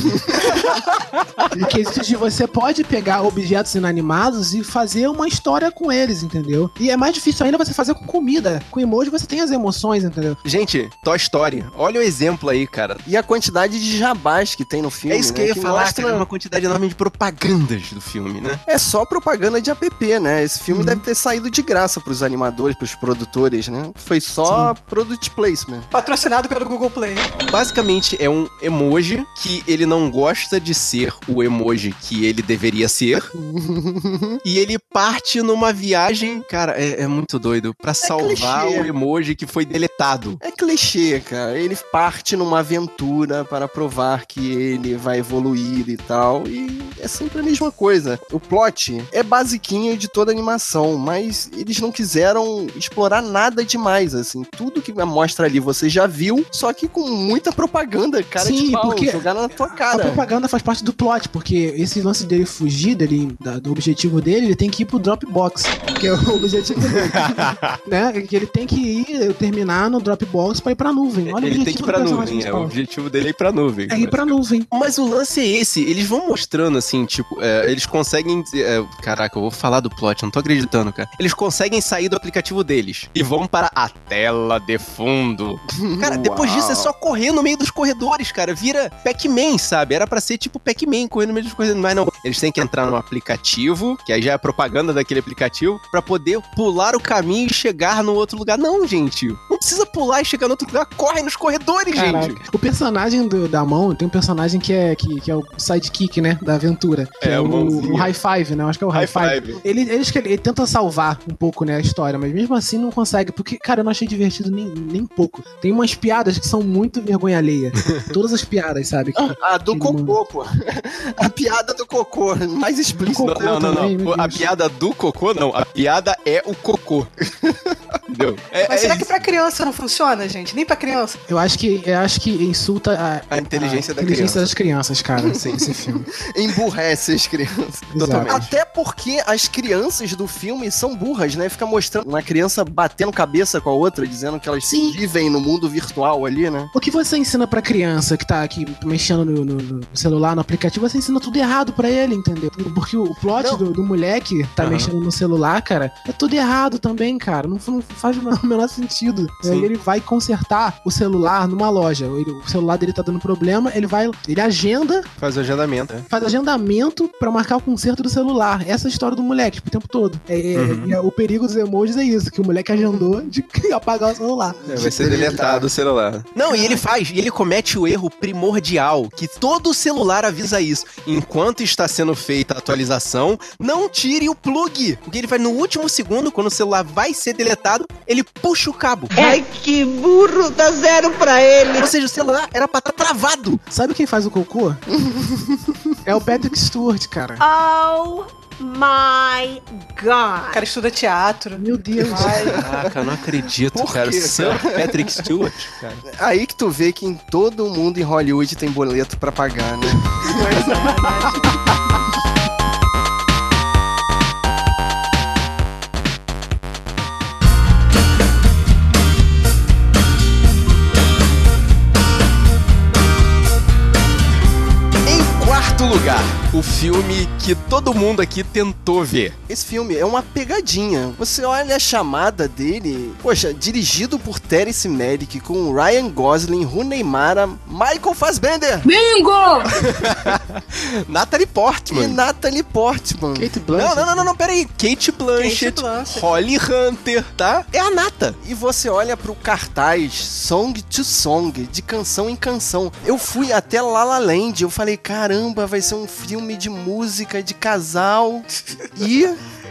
No quesito de você pode pegar objetos inanimados e fazer uma história com eles, entendeu? E é mais difícil ainda você fazer com comida. Com emoji você tem as emoções, entendeu? Gente, Toy Story, olha o exemplo aí, cara. E a quantidade de jabás que tem no filme. É isso que né? eu ia falar, mostra- cara, uma quantidade enorme de propagandas do filme, né? É só propaganda de app, né? Esse Uhum. filme deve ter saído de graça pros animadores, pros produtores, né? Foi só product placement. Patrocinado pelo Google Play. Basicamente é um emoji que ele não gosta de ser o emoji que ele deveria ser. e ele parte numa viagem, cara, é, é muito doido, pra salvar clichê. o emoji que foi deletado. É clichê, cara. Ele parte numa aventura para provar que ele vai evoluir e tal. E é sempre a mesma coisa. O plot é basiquinho de toda animação, mas eles não quiseram explorar nada demais, assim. Tudo que mostra ali você já viu, só que com muita propaganda, cara Sim, de pau, porque jogada na tua A cara. propaganda faz parte do plot, porque esse lance dele fugir dele, da- do objetivo dele, ele tem que ir pro Dropbox, que é o objetivo dele. né? Que ele tem que ir terminar no Dropbox pra ir pra nuvem. Olha o ele tem que ir pra nuvem, é, o objetivo dele é ir pra nuvem. É ir pra nuvem. Mas o lance é esse, eles vão mostrando assim, tipo, é, eles conseguem. é, caraca, eu vou falar do plot, não tô acreditando, cara. Eles conseguem sair do aplicativo deles e vão para a tela de fundo. Cara, depois disso é só correr no meio dos corredores, cara. Vira Pac-Man, sabe? Era pra ser tipo Pac-Man, correr no meio dos corredores. Mas não, eles têm que entrar num aplicativo, que aí já é a propaganda daquele aplicativo, pra poder pular o caminho e chegar no outro lugar. Não, gente. Não precisa pular e chegar no outro lugar. Corre nos corredores, Caraca. gente. O personagem do- da mão tem um personagem que é, que, que é o sidekick, né? Da aventura. Que É, é, o o, High Five, né? Eu Acho que é o High, High Five. Five. Ele, ele, ele, ele tenta salvar um pouco, né, a história, mas mesmo assim não consegue. Porque, cara, eu não achei divertido nem, nem pouco. Tem umas piadas que são muito vergonha alheia. Todas as piadas, sabe? Que- Ah, do cocô, pô. A piada do cocô, mais explícito. Cocô Não, não, não. também, não. A piada do cocô, não. A piada é o cocô. Entendeu? É, Mas é será que pra criança não funciona, gente? Nem pra criança. Eu acho que, eu acho que insulta a, A inteligência da inteligência criança. das crianças, cara, esse, esse filme. Emburrece as crianças. Totalmente. Até porque as crianças do filme são burras, né? Fica mostrando uma criança batendo cabeça com a outra, dizendo que elas Sim. vivem no mundo virtual ali, né? O que você ensina pra criança que tá aqui mexendo no, no- no celular, no aplicativo, você ensina tudo errado pra ele, entendeu? Porque o plot do, do moleque que tá Aham. mexendo no celular, cara, é tudo errado também, cara. Não, não faz o menor sentido. Sim. Ele vai consertar o celular numa loja. O celular dele tá dando problema, ele vai. Ele agenda, Faz o agendamento. Né? faz agendamento pra marcar o conserto do celular. Essa é a história do moleque, tipo, o tempo todo. É, é- Uhum. é- o perigo dos emojis é isso, que o moleque agendou de apagar o celular. É, vai ser deletado o celular. Não, e ele faz, e ele comete o erro primordial, que todo celular avisa isso. Enquanto está sendo feita a atualização, não tire o plug. Porque ele vai no último segundo, quando o celular vai ser deletado, ele puxa o cabo. Ai, que burro, dá zero pra ele. Ou seja, o celular era pra estar travado. Sabe quem faz o cocô? é o Patrick Stewart, cara. Oh my god. O cara estuda teatro. Meu Deus. Caraca, eu não acredito, Por cara. quê, Sir Patrick Stewart, cara. Aí que tu vê que em todo mundo em Hollywood tem boleto pra pagar, né? Em quarto lugar, o filme que todo mundo aqui tentou ver. Esse filme é uma pegadinha. Você olha a chamada dele, poxa, dirigido por Terence Malick com Ryan Gosling, Rooney Mara, Michael Fassbender Bingo! Natalie Portman. e Natalie Portman. Kate Não, Blanchett. não, não, não, não, peraí. Kate Blanchett, Kate Blanchett. Holly Hunter, tá? É a Nata. E você olha pro cartaz Song to Song, de canção em canção. Eu fui até La La Land, eu falei, caramba, vai ser um filme de música, de casal. E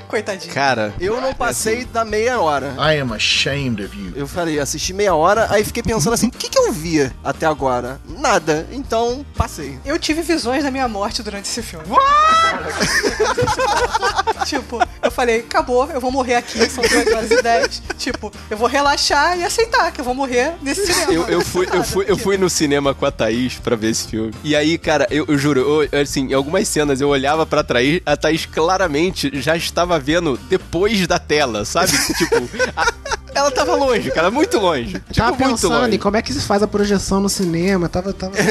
Coitadinho. Cara, eu não passei da meia hora. I am ashamed of you. Eu falei, assisti meia hora, aí fiquei pensando assim, o que, que eu via até agora? Nada, então passei. Eu tive visões da minha morte durante esse filme. tipo, eu falei, acabou, eu vou morrer aqui, são 2 horas e 10. Tipo, eu vou relaxar e aceitar que eu vou morrer nesse cinema. eu, eu, fui, eu, fui, eu fui no cinema com a Thaís pra ver esse filme. E aí, cara, eu, eu juro, eu, assim, em algumas cenas eu olhava pra Thaís, a Thaís claramente já estava vendo depois da tela, sabe? tipo, a- ela tava longe, cara, muito longe. Tipo, Tava muito pensando longe. em como é que se faz a projeção no cinema. Tava. tava...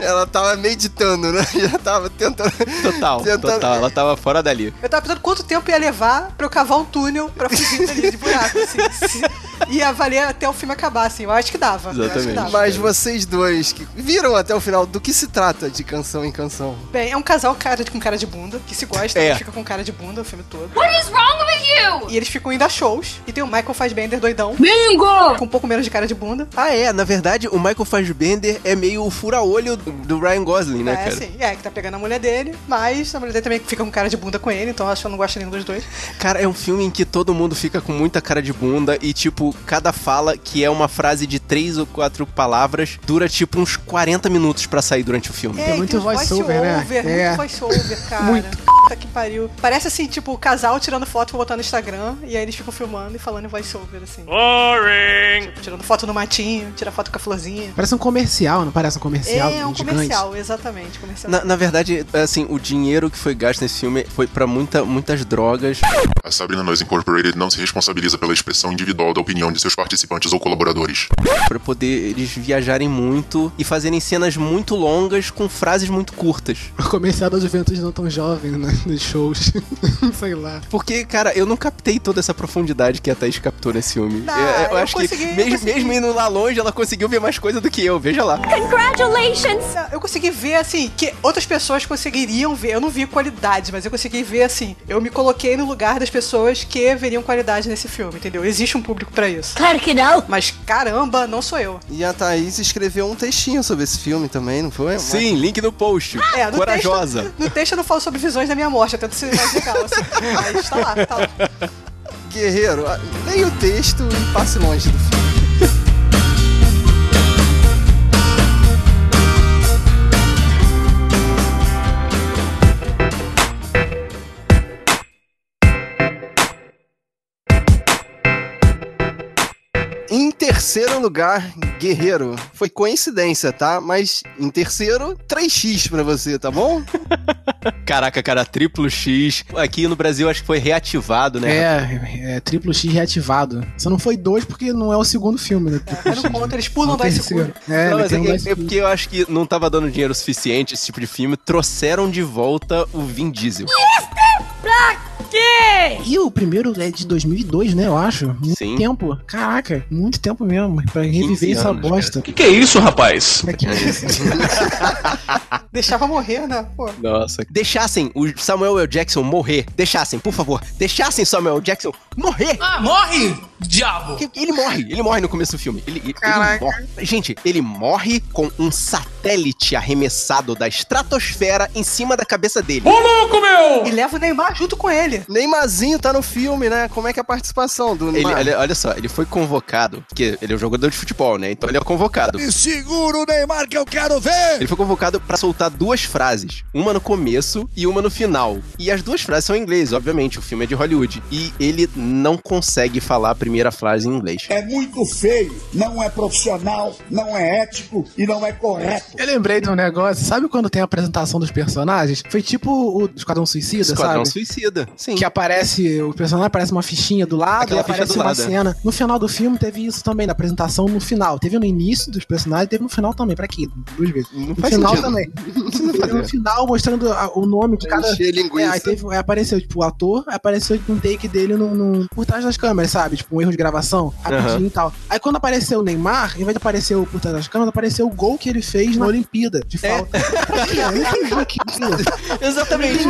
Ela tava meditando, né? Já tava tentando. Total, Tentando- total. Ela tava fora dali. Eu tava pensando quanto tempo ia levar pra eu cavar um túnel pra fugir dali de buraco, assim. Ia valer até o filme acabar, assim. Eu acho que dava. Eu acho que Exatamente. dava. Mas vocês dois que viram até o final, do que se trata de canção em canção? Bem, é um casal cara de- com cara de bunda, que se gosta, É. fica com cara de bunda o filme todo. What is wrong with you? E eles ficam indo a shows. E tem o Michael Fassbender doidão, Bingo! com um pouco menos de cara de bunda. Ah, é, na verdade, o Michael Fassbender é meio o fura-olho do- Ryan Gosling, né, é, cara? sim. É, que tá pegando a mulher dele, mas a mulher dele também fica com cara de bunda com ele, então eu acho que eu não gosto nenhum dos dois. Cara, é um filme em que todo mundo fica com muita cara de bunda e, tipo, cada fala, que é uma frase de três ou quatro palavras, dura, tipo, uns 40 minutos pra sair durante o filme. É, muito tem uns voice-over, né? voice-over, É. Muito voice-over, cara. Muito. Puta que pariu. Parece assim, tipo, o casal tirando foto pra botar no Instagram, e aí eles ficam filmando e falando em voice-over, assim. Boring! Tipo, tirando foto no matinho, tira foto com a florzinha. Parece um comercial, não parece um comercial? É, um gigante? comercial, exatamente. Comercial. Na, na verdade, assim, o dinheiro que foi gasto nesse filme foi pra muita, muitas drogas. A Sabrina Noise Incorporated não se responsabiliza pela expressão individual da opinião de seus participantes ou colaboradores. Pra poder eles viajarem muito e fazerem cenas muito longas com frases muito curtas. O comercial da juventude não tão jovem, né? Nos shows. Sei lá. Porque, cara, eu não captei toda essa profundidade que a Thaís captou nesse filme. Não, eu, eu eu acho consegui, que, mesmo, mesmo indo lá longe, ela conseguiu ver mais coisa do que eu. Veja lá. Congratulations! Eu consegui ver, assim, que outras pessoas conseguiriam ver. Eu não vi qualidade, mas eu consegui ver, assim. Eu me coloquei no lugar das pessoas que veriam qualidade nesse filme, entendeu? Existe um público pra isso. Claro que não! Mas caramba, não sou eu. E a Thaís escreveu um textinho sobre esse filme também, não foi? Sim, link no post. É, no Corajosa. Texto, no texto eu não falo sobre visões da minha morte, eu tento mais legal, assim. Mas tá lá, tá lá. Guerreiro, leia o texto e passe longe do filme. Terceiro lugar, Guerreiro. Foi coincidência, tá? Mas em terceiro, 3x pra você, tá bom? Caraca, cara, triplo X. Aqui no Brasil acho que foi reativado, né? É, é, triplo X reativado. Só não foi dois porque não é o segundo filme, né? É, não conta, eles pulam o da terceiro. É, Não, mas é, que- mais- é porque eu acho que não tava dando dinheiro suficiente esse tipo de filme. Trouxeram de volta o Vin Diesel. Pra quê? E o primeiro é de 2002, né? Eu acho. Muito Sim. tempo. Caraca, muito tempo mesmo. Pra reviver essa anos, bosta. Que que é isso, rapaz? Pra que isso? Deixava morrer, né? Pô. Nossa. Deixassem o Samuel L. Jackson morrer. Deixassem, por favor. Deixassem Samuel L. Jackson morrer. Ah, morre, diabo! Ele morre, ele morre no começo do filme. Ele, ele- ele morre. Gente, ele morre com um satélite arremessado da estratosfera em cima da cabeça dele. Ô, louco, meu! E leva o Neymar junto com ele. Neymarzinho tá no filme, né? Como é que é a participação do Ele, Neymar? olha, só, ele foi convocado, porque ele é um jogador de futebol, né? Então ele é convocado. Me segura o Neymar que eu quero ver! Ele foi convocado pra soltar duas frases, uma no começo e uma no final. E as duas frases são em inglês, obviamente, o filme é de Hollywood. E ele não consegue falar a primeira frase em inglês. É muito feio, não é profissional, não é ético e não é correto. Eu lembrei de um negócio. Sabe quando tem a apresentação dos personagens? Foi tipo o Esquadrão Suicida, Esquadrão sabe? Suicida, sim. Que aparece, o personagem aparece uma fichinha do lado Aquela e aparece uma lado, é. cena. No final do filme teve isso também, na apresentação no final. Teve no início dos personagens, teve no final também. Pra quê? Duas vezes. Não No faz final sentido. também. Teve no final mostrando a- o nome de cada. É, aí, teve, aí apareceu, tipo, o ator, apareceu um take dele no, no- por trás das câmeras, sabe? Tipo, um erro de gravação, rapidinho Aham. e tal. Aí quando apareceu o Neymar, em vez de aparecer o por trás das câmeras, apareceu o gol que ele fez na Olimpíada, de falta. Não entendi aquilo. Exatamente.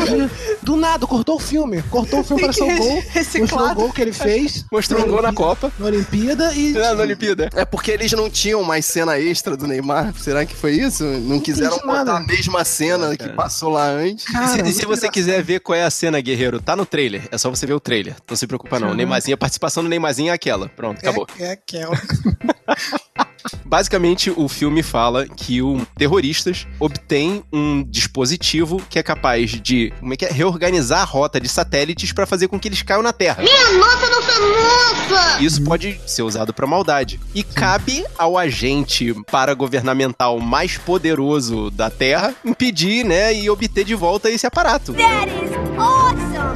Do nada, cortou o filme. Cortou o filme, que apareceu o gol. Mostrou o gol que ele fez. Mostrou um gol na Copa. Na Olimpíada e. Não, na Olimpíada. É porque eles não tinham mais cena extra do Neymar? Será que foi isso? Não quiseram entendi nada. botar a mesma cena que passou lá antes? Cara, se, se você quiser ver qual é a cena, guerreiro, tá no trailer. É só você ver o trailer. Não se preocupa, não. Neymarzinho, a participação do Neymarzinho é aquela. Pronto, acabou. É, é aquela. Basicamente, o filme fala que o terroristas obtém um dispositivo que é capaz de como é que é? reorganizar a rota de satélites pra fazer com que eles caiam na Terra. Minha nossa, nossa, nossa! Isso pode ser usado pra maldade. E cabe ao agente paragovernamental mais poderoso da Terra impedir, né, e obter de volta esse aparato. That is awesome!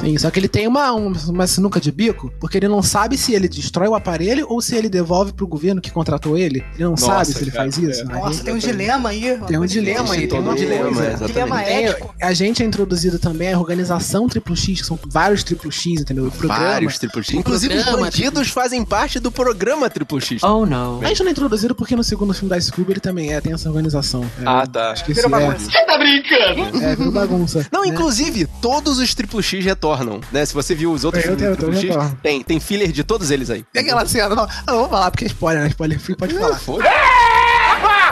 Sim, só que ele tem uma, um- uma sinuca de bico, porque ele não sabe se ele destrói o aparelho ou se ele devolve pro governo que contratou ele. Ele não Nossa, sabe se ele cara, faz isso. é. Aí- Nossa, tem um dilema aí. Tem um dilema aí, tem um dilema, dilema. exatamente. Dilema Tem- ético. a gente é introduzido também a organização triplo X, que são vários triplo X, entendeu? O programa. Vários Triple X. Inclusive, os bandidos fazem parte do programa Triple X. Oh no. A gente não é introduzido porque no segundo filme da Scooby ele também é, tem essa organização. É, Ah, tá. Esqueci, Virou é, bagunça. Você tá brincando? é, virou bagunça. Não, né? inclusive, todos os Triple X retornam, né? Se você viu os outros Eu filmes eu X, tem, tem filler de todos eles aí. Tem aquela cena, não, eu não vou falar porque é spoiler, né? Spoiler free pode falar. Foda.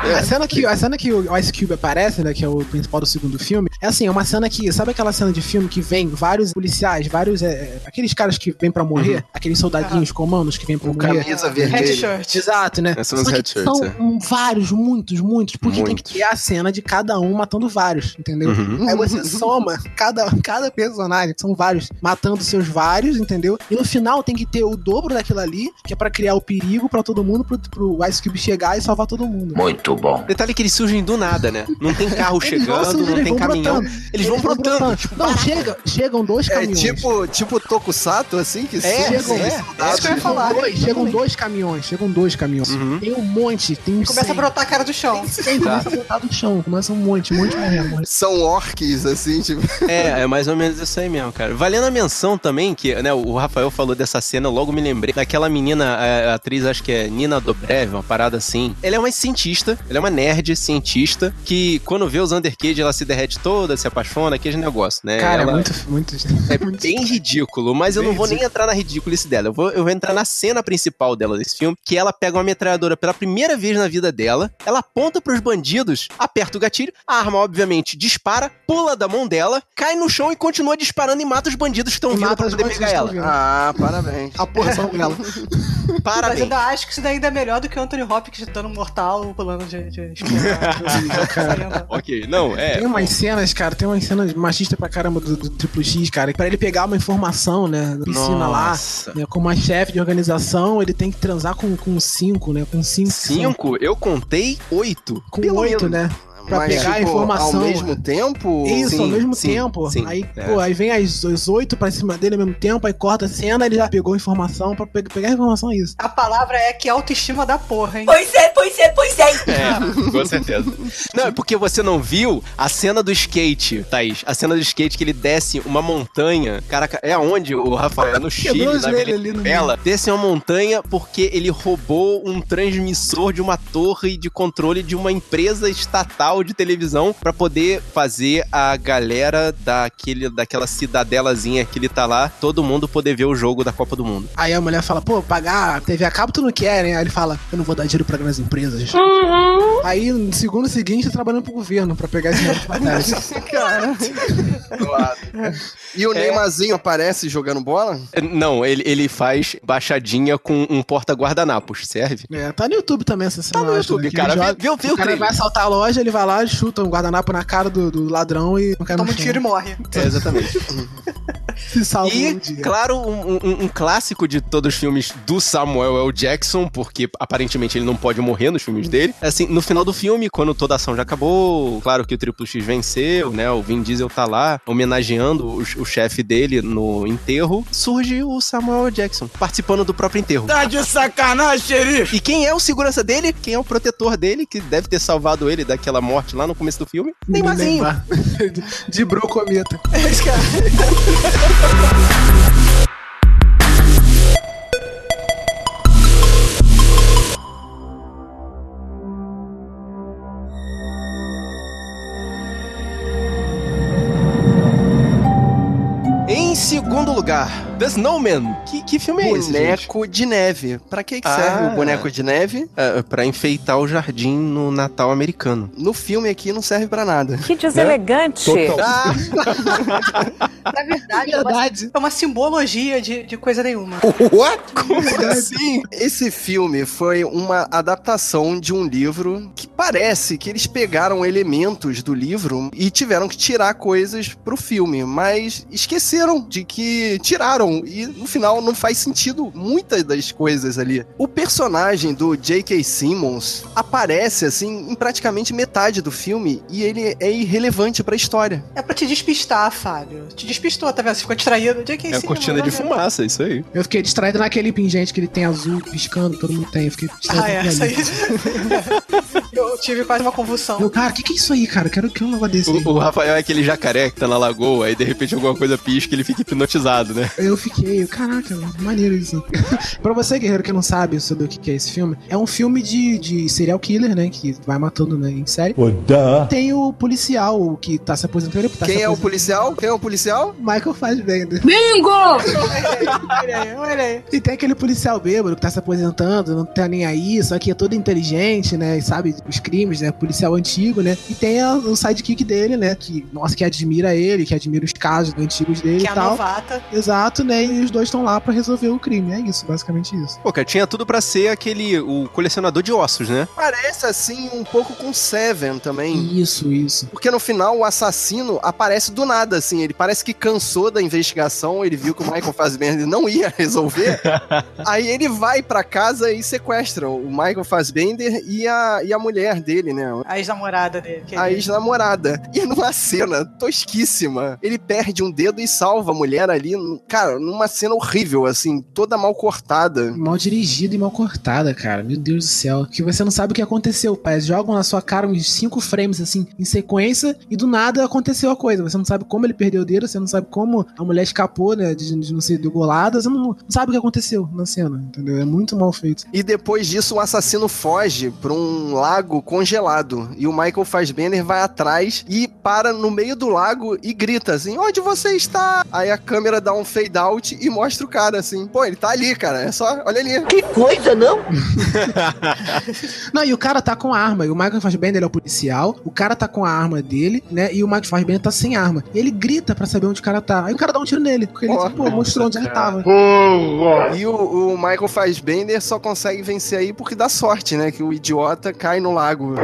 A cena que, a cena que o Ice Cube aparece, né, que é o principal do segundo filme, é assim, é uma cena que, sabe aquela cena de filme que vem vários policiais, vários, é, é, aqueles caras que vêm pra morrer, aqueles soldadinhos comandos que vêm pra morrer. Camisa vermelha. Headshirt. Exato, né? São os Só que headshirts, são é. um, vários, muitos, muitos, porque tem que Muitos. ter a cena de cada um matando vários, entendeu? Uhum. Aí você soma cada, cada personagem, são vários, matando seus vários, entendeu? E no final tem que ter o dobro daquilo ali, que é pra criar o perigo pra todo mundo, pro, pro Ice Cube chegar e salvar todo mundo. Muito bom. Detalhe que eles surgem do nada, né? Não tem carro chegando, surgindo, não tem caminhão. brotando. Eles vão brotando. tipo, Não, chega, chegam dois É caminhões. tipo, tipo Tokusatto, assim, que É, chegam é. É isso que eu ia falar. Dois, chegam dois caminhões, chegam dois caminhões. Uhum. Tem um monte, tem um Começa a brotar a cara do chão. Tem, começa a botar do chão, começa um monte, um monte morrendo. São orques, assim, tipo. É, é mais ou menos isso aí mesmo, cara. Valendo a menção também, que né, o Rafael falou dessa cena, eu logo me lembrei daquela menina, a, a atriz, acho que é Nina Dobrev, uma parada assim. Ela é uma cientista, ela é uma nerd cientista, que quando vê os Undercade, ela se derrete toda, se apaixona, aquele negócio, né? Cara, Ela- é muito, muito. É bem ridículo, mas eu não vou nem entrar na ridiculice dela. Eu vou, eu vou entrar na cena principal dela desse filme, que ela pega uma metralhadora pela primeira vez na vida dela, ela aponta pros bandidos, aperta o gatilho, a arma, obviamente, dispara, pula da mão dela, cai no chão e continua disparando e mata os bandidos que estão vindo pra os poder pegar ela. Ah, parabéns. A porra são dela. Mas eu Parabéns. ainda acho que isso daí ainda é melhor do que o Anthony Hopkins um mortal pulando de de, de ok, não, é. Tem umas cenas, cara, tem umas cenas machistas pra caramba do, do Triplo X, cara. Pra ele pegar uma informação, né, na piscina Nossa. lá, né, como uma chefe de organização, ele tem que transar com, com cinco, né, com cinco. Cinco? Eu contei oito. Com Pelo oito, menos. né? Pra Mas, pegar a tipo, informação. Ao mesmo tempo? Isso, Sim, ao mesmo sim, tempo. sim, aí, é. pô, aí vem as, as oito pra cima dele ao mesmo tempo, aí corta a cena, ele já pegou a informação pra pe- pegar a informação, é isso. A palavra é que autoestima da porra, hein? Pois é, pois é, pois é. É, com certeza. Não, é porque você não viu a cena do skate, Thaís. A cena do skate que ele desce uma montanha. Caraca, é aonde o Rafael? É no Chile, na joelhos ali no Venezuela. Desce uma montanha porque ele roubou um transmissor de uma torre de controle de uma empresa estatal de televisão pra poder fazer a galera daquele, daquela cidadelazinha que ele tá lá, todo mundo poder ver o jogo da Copa do Mundo. Aí a mulher fala, pô, pagar TV a cabo tu não quer, né? Aí ele fala, eu não vou dar dinheiro pra grandes empresas. Aí no segundo seguinte, tá trabalhando pro governo pra pegar dinheiro pra trás. Cara. E o É. Neymarzinho aparece jogando bola? Não, ele, ele faz baixadinha com um porta-guardanapos, serve? É, tá no YouTube também essa cena. Tá no acho, YouTube, né? Que cara. ele Vê- joga- vê- vê o o cara trailer. vai assaltar a loja, ele vai lá, chuta um guardanapo na cara do, do ladrão e não cai no Toma um tiro e morre. É, exatamente. Se salva E, um dia. claro, um, um- um clássico de todos os filmes do Samuel L. Jackson, porque aparentemente ele não pode morrer nos filmes dele. Assim, no final do filme, quando toda a ação já acabou, claro que o Triple X venceu, né? O Vin Diesel tá lá homenageando o, o chefe dele no enterro. Surge o Samuel L. Jackson, participando do próprio enterro. Tá de sacanagem, xerife! E quem é o segurança dele? Quem é o protetor dele, que deve ter salvado ele daquela morte lá no começo do filme? Neymarzinho. Neymar. De bro cometa. Em segundo lugar, The Snowman. Que, que filme é esse, gente? Boneco de neve. Pra que, que Ah. serve o boneco de neve? É, pra enfeitar o jardim no Natal americano. No filme aqui não serve pra nada. Que deselegante. Total. Ah, Na verdade, é uma, Verdade. é uma simbologia de, de coisa nenhuma. What? Como assim? Esse filme foi uma adaptação de um livro que parece que eles pegaram elementos do livro e tiveram que tirar coisas pro filme, mas esqueceram de que tiraram e no final não faz sentido muitas das coisas ali. O personagem do J.K. Simmons aparece assim em praticamente metade do filme e ele é irrelevante pra história. É pra te despistar, Fábio. Te despistou, tá vendo? Você ficou distraído. J.K. É a Simmons, cortina de né? fumaça, isso aí. Eu fiquei distraído naquele pingente que ele tem azul piscando, todo mundo tem. Eu fiquei distraído Ah, é, essa aí. Eu tive quase uma convulsão. Eu, cara, o que, que é isso aí, cara? Eu quero que um negócio desse. O, o Rafael é aquele jacaré que tá na lagoa, aí de repente alguma coisa pisca e ele fica hipnotizado, né? Eu fiquei, caraca, maneiro isso. pra você, guerreiro, que não sabe sobre o que é esse filme, é um filme de, de serial killer, né? Que vai matando né, em série. Tem o policial que tá se aposentando. Ele tá Quem se é o policial? Quem é o policial? Michael Fassbender. Bingo! Olha aí, olha aí. E tem aquele policial bêbado que tá se aposentando, não tá nem aí, só que é todo inteligente, né? E sabe os crimes, né? Policial antigo, né? E tem a- o sidekick dele, né? Que, nossa, que admira ele, que admira os casos antigos dele Que e é a tal. novata. Exato, né? E os dois estão lá pra resolver o crime. É isso, basicamente isso. Pô, cara, tinha tudo pra ser aquele, o colecionador de ossos, né? Parece assim um pouco com Seven também. Isso, isso. Porque no final o assassino aparece do nada, assim. Ele parece que cansou da investigação, ele viu que o Michael Fassbender não ia resolver. aí ele vai pra casa e sequestra o Michael Fassbender e a, e a mulher dele, né? A ex-namorada dele. que A ex-namorada. E numa cena tosquíssima, ele perde um dedo e salva a mulher ali. Cara, numa cena horrível, assim, toda mal cortada. Mal dirigida e mal cortada, cara. Meu Deus do céu. Que você não sabe o que aconteceu, pai. Jogam na sua cara uns cinco frames, assim, em sequência, e do nada aconteceu a coisa. Você não sabe como ele perdeu o dedo, você não sabe como a mulher escapou, né? De, de não ser degolada. Você não, não sabe o que aconteceu na cena, entendeu? É muito mal feito. E depois disso, o assassino foge pra um lago congelado. E o Michael Fassbender vai atrás e para no meio do lago e grita assim: Onde você está? Aí a câmera dá um fade out e mostra o cara assim: Pô, ele tá ali, cara. É só, olha ali. Que coisa, não? Não, e o cara tá com a arma. E o Michael Fassbender ele é o policial. O cara tá com a arma dele, né? E o Michael Fassbender tá sem arma. E ele grita pra saber onde o cara tá. Aí o cara dá um tiro nele. Porque ele, Ó. pô, mostrou onde ele tava. E o, o Michael Fassbender só consegue vencer aí porque dá sorte, né? Que o idiota cai no lago.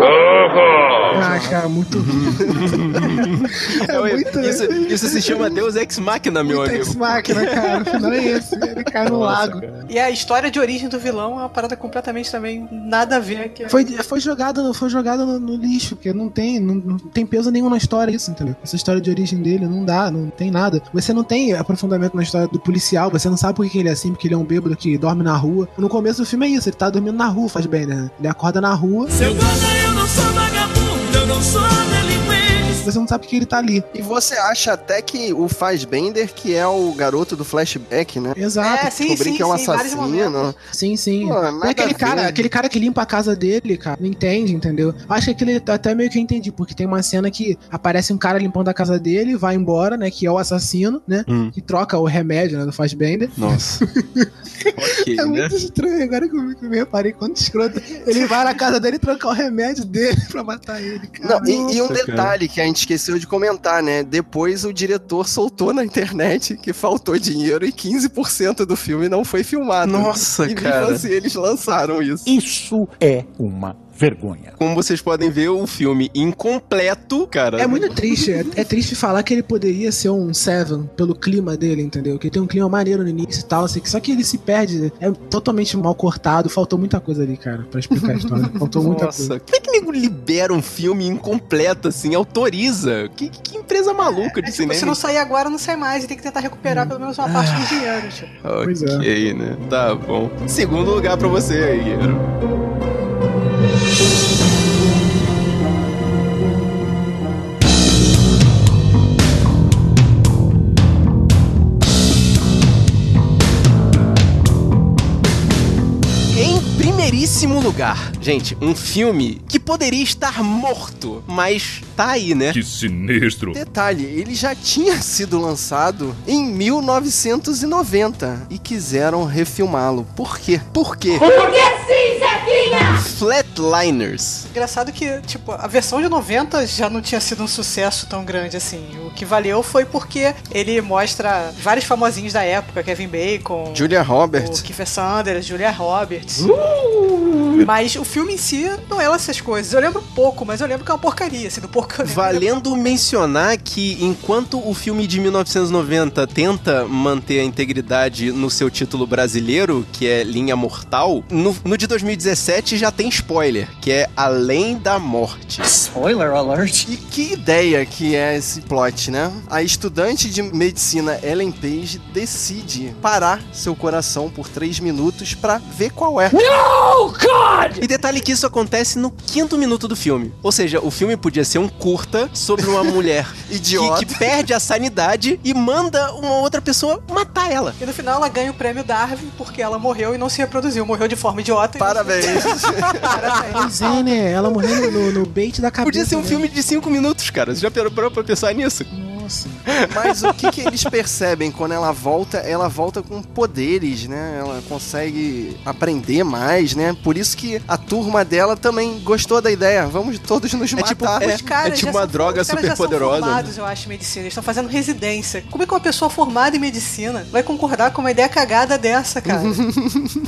Ah, cara, muito É, muito- isso, isso se chama Deus Ex Machina, meu amigo. Ex Machina, cara. O final é esse. Ele cai no lago. E a história de origem do vilão é uma parada completamente também nada a ver. Que é- Foi, foi jogado, no- foi jogado no, no lixo, porque não tem, não, não tem peso nenhum na história isso, entendeu? Essa história de origem dele não dá, não tem nada. Você não tem aprofundamento na história do policial, você não sabe por que ele é assim, porque ele é um bêbado que dorme na rua. No começo do filme é isso, ele tá dormindo na rua, faz bem, né? Ele acorda na rua. Seu guarda, eu não sou Você não sabe que ele tá ali. E você acha até que o Fassbender, que é o garoto do flashback, né? Exato. É, sim, Descobrir sim, que é um sim, assassino. Sim, sim. Pô, é aquele a cara, aquele cara que limpa a casa dele, cara. Não entende, entendeu? Acho que aquele até meio que eu entendi, porque tem uma cena que aparece um cara limpando a casa dele, vai embora, né? Que é o assassino, né? Hum. Que troca o remédio, né? Do Fassbender. Nossa. ok, É né? muito estranho, agora que eu, me reparei quanto escroto. Ele vai na casa dele trocar o remédio dele pra matar ele, cara. Não, e, e um detalhe que a gente esqueceu de comentar, né? Depois o diretor soltou na internet que faltou dinheiro e 15% do filme não foi filmado. Nossa, e cara. mesmo assim eles lançaram isso. Isso é uma vergonha. Como vocês podem ver, o filme incompleto, cara. É muito triste, é, é triste falar que ele poderia ser um Seven pelo clima dele, entendeu? Que ele tem um clima maneiro no início e tal, assim, só que ele se perde, é totalmente mal cortado, faltou muita coisa ali, cara, pra explicar a história. Faltou muita Nossa, coisa. como é que nego libera um filme incompleto assim, autoriza? Que, que empresa maluca de É, tipo, cinema. se não sair agora, não sai mais. E tem que tentar recuperar pelo menos uma parte do dinheiro. Tipo. Pois é. Ok, né? Tá bom. Segundo lugar pra você aí, Guerreiro. Lugar, gente, um filme que poderia estar morto, mas tá aí, né? Que sinistro. Detalhe, ele já tinha sido lançado em 1990 e quiseram refilmá-lo. Por quê? Por quê? Porque sim, Zequinha! Flatliners. Engraçado que, tipo, a versão de 90 já não tinha sido um sucesso tão grande assim. O que valeu foi porque ele mostra vários famosinhos da época, Kevin Bacon, Julia Roberts. o Kiefer Sanders, Julia Roberts. Mas o filme em si não é lá essas coisas. Eu lembro pouco, mas eu lembro que é uma porcaria, assim, do porco. Valendo mencionar que enquanto o filme de 1990 tenta manter a integridade no seu título brasileiro, que é Linha Mortal, no, no de 2017 já tem spoiler, que é Além da Morte. Spoiler alert. E que ideia que é esse plot, né? A estudante de medicina Ellen Page decide parar seu coração por três minutos pra ver qual é. No, God! E detalhe que isso acontece no quinto minuto do filme. Ou seja, o filme podia ser um curta sobre uma mulher Idiota. Que, que perde a sanidade e manda uma outra pessoa matar ela. E no final ela ganha o prêmio Darwin porque ela morreu e não se reproduziu. Morreu de forma idiota. e Parabéns. Parabéns. Pois é, né? Ela morreu no, no bait da cabeça. Podia ser um né? filme de cinco minutos, cara. Você já parou pra pensar nisso? Nossa. Mas o que, que eles percebem quando ela volta? Ela volta com poderes, né? Ela consegue aprender mais, né? Por isso que a turma dela também gostou da ideia. Vamos todos nos É matar. tipo- é- Os caras tipo já uma são- droga os caras já super poderosa, São formados, eu acho, em medicina. Eles estão fazendo residência. Como é que uma pessoa formada em medicina vai concordar com uma ideia cagada dessa, cara?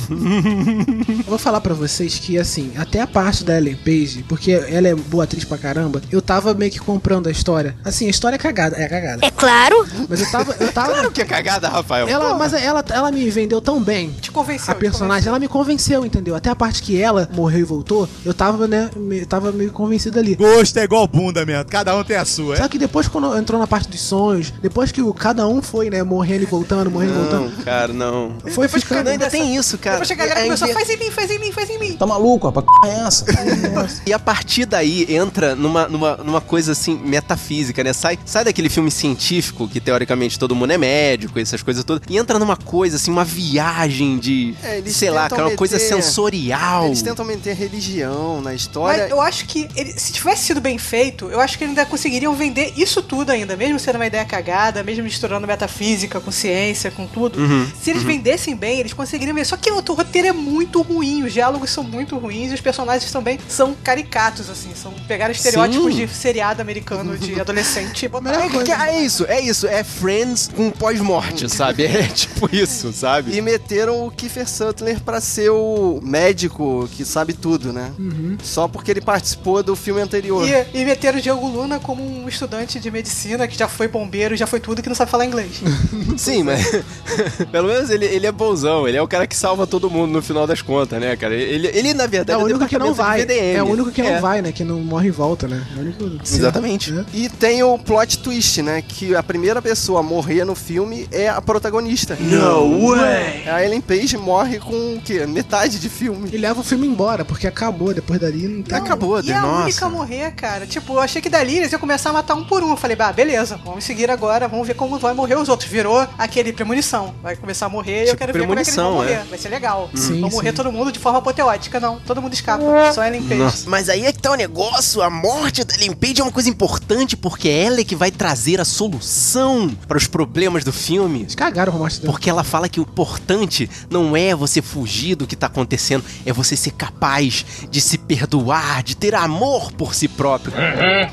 Eu vou falar pra vocês que, assim, até a parte da Ellen Page, porque ela é boa atriz pra caramba, eu tava meio que comprando a história. Assim, a história é cagada, é cagada. É claro! Mas eu tava. Eu tava Claro que é cagada, Rafael. ela, Porra. mas ela, ela me vendeu tão bem. Te convenceu. A personagem, ela me convenceu, entendeu? Até a parte que ela morreu e voltou, eu tava, né, me, tava meio convencido ali. Gosto é igual bunda mesmo, cada um tem a sua, é? Só que depois, quando entrou na parte dos sonhos, depois que o, cada um foi, né, morrendo e voltando, morrendo e Não, voltando, cara, não. foi ficando. Não, ainda tem isso, cara. Depois que a galera É- é começou, inver- faz em mim, faz em mim, faz em mim. Tá maluco, rapaz? Que é essa? E a partir daí entra numa, numa, numa coisa assim, metafísica, né? Sai, sai daquele filme científico, que teoricamente todo mundo é médico, essas coisas todas, e entra numa coisa assim, uma viagem de. É, sei lá, cara, uma coisa meter- sensorial. Eles tentam meter religião na história. Mas eu acho que ele- se tivesse sido bem feito, eu acho que eles ainda conseguiriam vender isso tudo ainda, mesmo sendo uma ideia cagada, mesmo misturando metafísica com ciência, com tudo. Uhum, Se eles uhum. vendessem bem, eles conseguiriam ver. Só que o roteiro é muito ruim, os diálogos são muito ruins e os personagens também são caricatos, assim. São pegar estereótipos Sim. de seriado americano de adolescente melhor coisa, Que é isso, é isso. É Friends com pós-morte, sabe? É tipo isso, sabe? E meteram o Kiefer Sutler pra ser o médico que sabe tudo, né? Uhum. Só porque ele participou do filme anterior. E, e meteram o Diego Luna como um estudante de medicina que já foi bombeiro, já foi tudo, que não sabe falar inglês. Sim, mas pelo menos ele, ele é bonzão, ele é o cara que salva todo mundo no final das contas, né, cara? Ele, ele na É verdade, o único que não vai. É o único que É. não vai, né? Que não morre e volta, né? É o único... Exatamente. É. E tem o plot twist, né? Que a primeira pessoa a morrer no filme é a protagonista. No way! A Ellen Page morre com o quê? Metade de filme. E leva o filme embora, porque acabou. Depois dali não tem. Acabou, E é a nossa. única a morrer, cara. Tipo, eu achei que dali eles iam começar a matar um por um. Eu falei, bah, beleza, vamos seguir agora, vamos ver como vai morrer os outros. Virou aquele premonição. Vai começar a morrer e eu Tipo quero ver como é que eles vão morrer. é. Vai ser legal. Sim, vão morrer sim. todo mundo de forma apoteótica. Não, todo mundo escapa. Só Ellen Page. Nossa. Mas aí é que tá o negócio, a morte da Ellen Page é uma coisa importante porque ela é que vai trazer a solução para os problemas do filme. Eles cagaram a morte dela. Porque ela fala que o importante não é você fugir do que tá acontecendo, é você ser capaz de se perdoar, de ter amor por si próprio.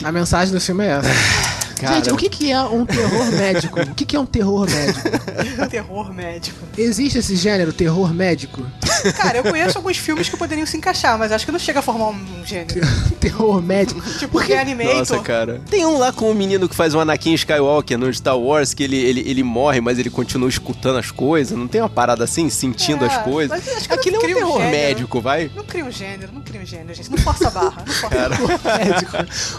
A mensagem do filme é essa. Cara. Gente, o que, que é um terror médico? O que, que é um terror médico? Terror médico. Existe esse gênero, terror médico? Cara, eu conheço alguns filmes que poderiam se encaixar, mas acho que não chega a formar um gênero. terror médico? Tipo, Reanimator. Nossa, cara. Tem um lá com o menino que faz o Anakin Skywalker no Star Wars, que ele, ele, ele morre, mas ele continua escutando as coisas. Não tem uma parada assim, sentindo É, as coisas? mas acho que Aquilo é um um terror gênero. médico, vai? Não cria um gênero, não cria um gênero, gente. Não força a barra. Não força a barra. médico.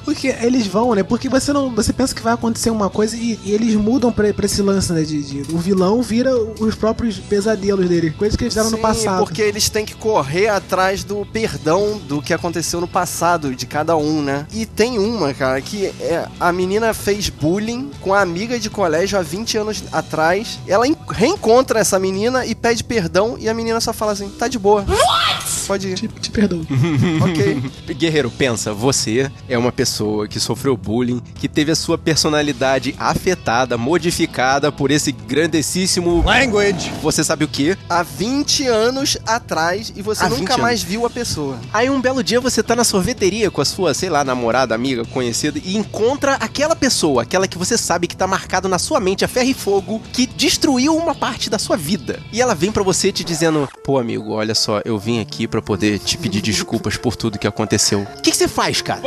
Porque eles vão, né? Porque você não. Você pensa que vai acontecer uma coisa e, e eles mudam pra, pra esse lance, né? De, de- o vilão vira os próprios pesadelos dele. Coisas que eles fizeram no Sim, passado. porque eles têm que correr atrás do perdão do que aconteceu no passado de cada um, né? E tem uma, cara, que é, a menina fez bullying com a amiga de colégio há 20 anos atrás. Ela en- reencontra essa menina e pede perdão e a menina só fala assim: tá de boa. Pode ir. Te, te perdoo. ok. Guerreiro, pensa, você é uma pessoa que sofreu bullying, que teve a sua personalidade afetada, modificada por esse grandessíssimo. Language! Você sabe o quê? Há 20 anos atrás e você Há 20 nunca mais viu a pessoa. Aí um belo dia você tá na sorveteria com a sua, sei lá, namorada, amiga, conhecida, e encontra aquela pessoa, aquela que você sabe que tá marcado na sua mente a ferro e fogo, que destruiu uma parte da sua vida. E ela vem pra você te dizendo: pô, amigo, olha só, eu vim aqui pra poder te pedir desculpas por tudo que aconteceu. O que que você faz, cara?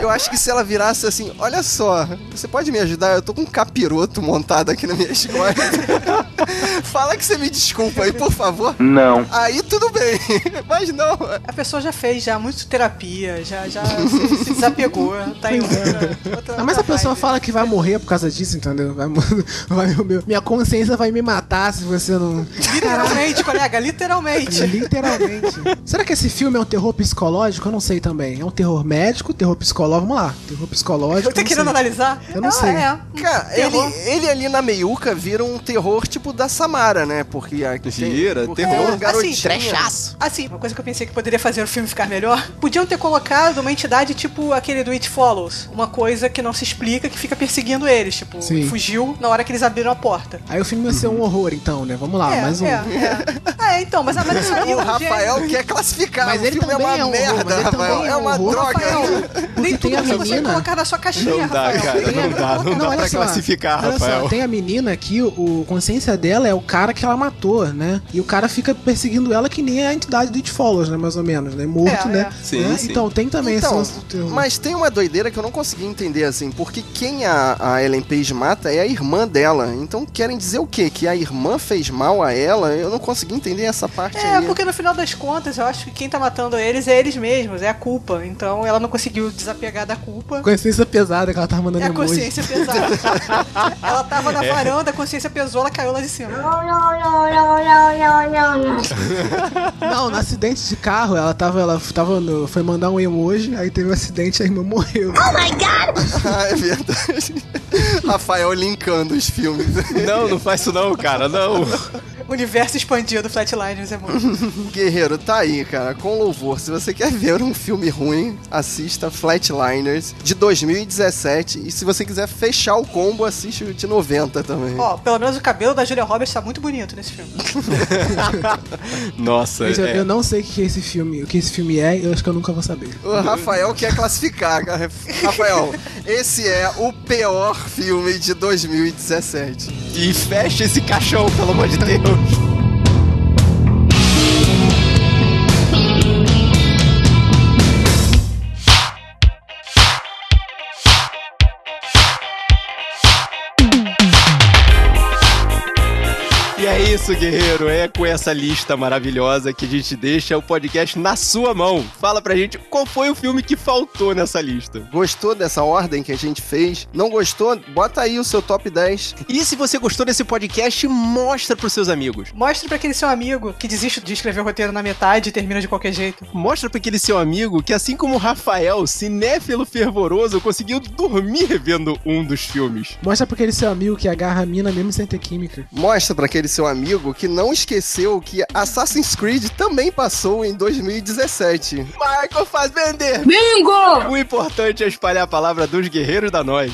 Eu acho que se ela virasse assim, olha só, você pode me ajudar? Eu tô com um capiroto montado aqui na minha escola. Fala que você me desculpa aí, por favor. Não. Aí tudo bem, mas não. A pessoa já fez já muito terapia, já, já se, se desapegou, tá em outra. outra mas a pessoa vibe. fala que vai morrer por causa disso, entendeu? Vai, vai, meu- minha consciência vai me matar se você não. Literalmente, colega, literalmente. Literalmente. Será que esse filme é um terror psicológico? Eu não sei também. É um terror médico, terror psicológico? Vamos lá. Terror psicológico. Eu tô não querendo sei. analisar? Eu não Ah, sei. É. Cara, ele, Terror. ele ali na meiuca vira um terror tipo da Samara, né? Porque aqui tem- Vira, porque terror. tem um garotinho. Assim, Trechaço. Assim, uma coisa que eu pensei que poderia fazer o filme ficar melhor, podiam ter colocado uma entidade tipo aquele do It Follows. Uma coisa que não se explica, que fica perseguindo eles. Tipo, Sim. fugiu na hora que eles abriram a porta. Aí o filme vai ser um horror, então, né? Vamos lá, é, mais um. é, é. Ah, é, então, mas, mas isso aí é O Rafael quer classificar. Mas o ele filme é também uma é um horror, merda, mas ele Rafael. também é É um uma horror. droga. Rafael, nem tem tudo a que você menina- colocar na sua caixinha, Não dá, Rafael. cara, Tem- não dá, não dá pra só, classificar, Rafael. Só, tem a menina aqui, o consciência dela é o cara que ela matou, né? E o cara fica perseguindo ela que nem a entidade do It Follows, né? Mais ou menos, né? Morto, É, né? é. Sim, Né? sim. Então tem também esse Então, lance do terror. mas tem uma doideira que eu não consegui entender, assim, porque quem a, a Ellen Page mata é a irmã dela. Então querem dizer o quê? Que a irmã fez mal a ela? Eu não consegui entender essa parte É, aí. porque no final das contas, eu acho que quem tá matando eles é eles mesmos, é a culpa. Então ela não conseguiu desapegar da culpa. Consciência pesada que ela tava mandando É a emoji. consciência pesada. ela tava na varanda, a consciência pesou, ela caiu lá de cima. Não, no acidente de carro, ela tava, ela tava no, foi mandar um emoji, aí teve um acidente e a irmã morreu. ah, é verdade. Rafael linkando os filmes. Não, não faz isso não, cara, não. Universo expandido Flatliners é muito. Guerreiro, tá aí, cara, com louvor. Se você quer ver um filme ruim, assista Flatliners de 2017. E se você quiser fechar o combo, assiste o de 90 também. Ó, pelo menos o cabelo da Julia Roberts tá muito bonito nesse filme. Nossa, eu, é. eu não sei o que é esse filme, o que esse filme é, eu acho que eu nunca vou saber. O Rafael quer classificar, cara. Rafael, esse é o pior filme de 2017. E fecha esse caixão, pelo amor de Deus. E isso, guerreiro. É com essa lista maravilhosa que a gente deixa o podcast na sua mão. Fala pra gente qual foi o filme que faltou nessa lista. Gostou dessa ordem que a gente fez? Não gostou? Bota aí o seu top 10. E se você gostou desse podcast, mostra pros seus amigos. Mostre pra aquele seu amigo que desiste de escrever o roteiro na metade e termina de qualquer jeito. Mostra pra aquele seu amigo que, assim como o Rafael, cinéfilo fervoroso, conseguiu dormir vendo um dos filmes. Mostra pra aquele seu amigo que agarra a mina mesmo sem ter química. Mostra pra aquele seu amigo que não esqueceu que Assassin's Creed também passou em 2017. Michael Fassbender! Bingo! O importante é espalhar a palavra dos guerreiros da nós.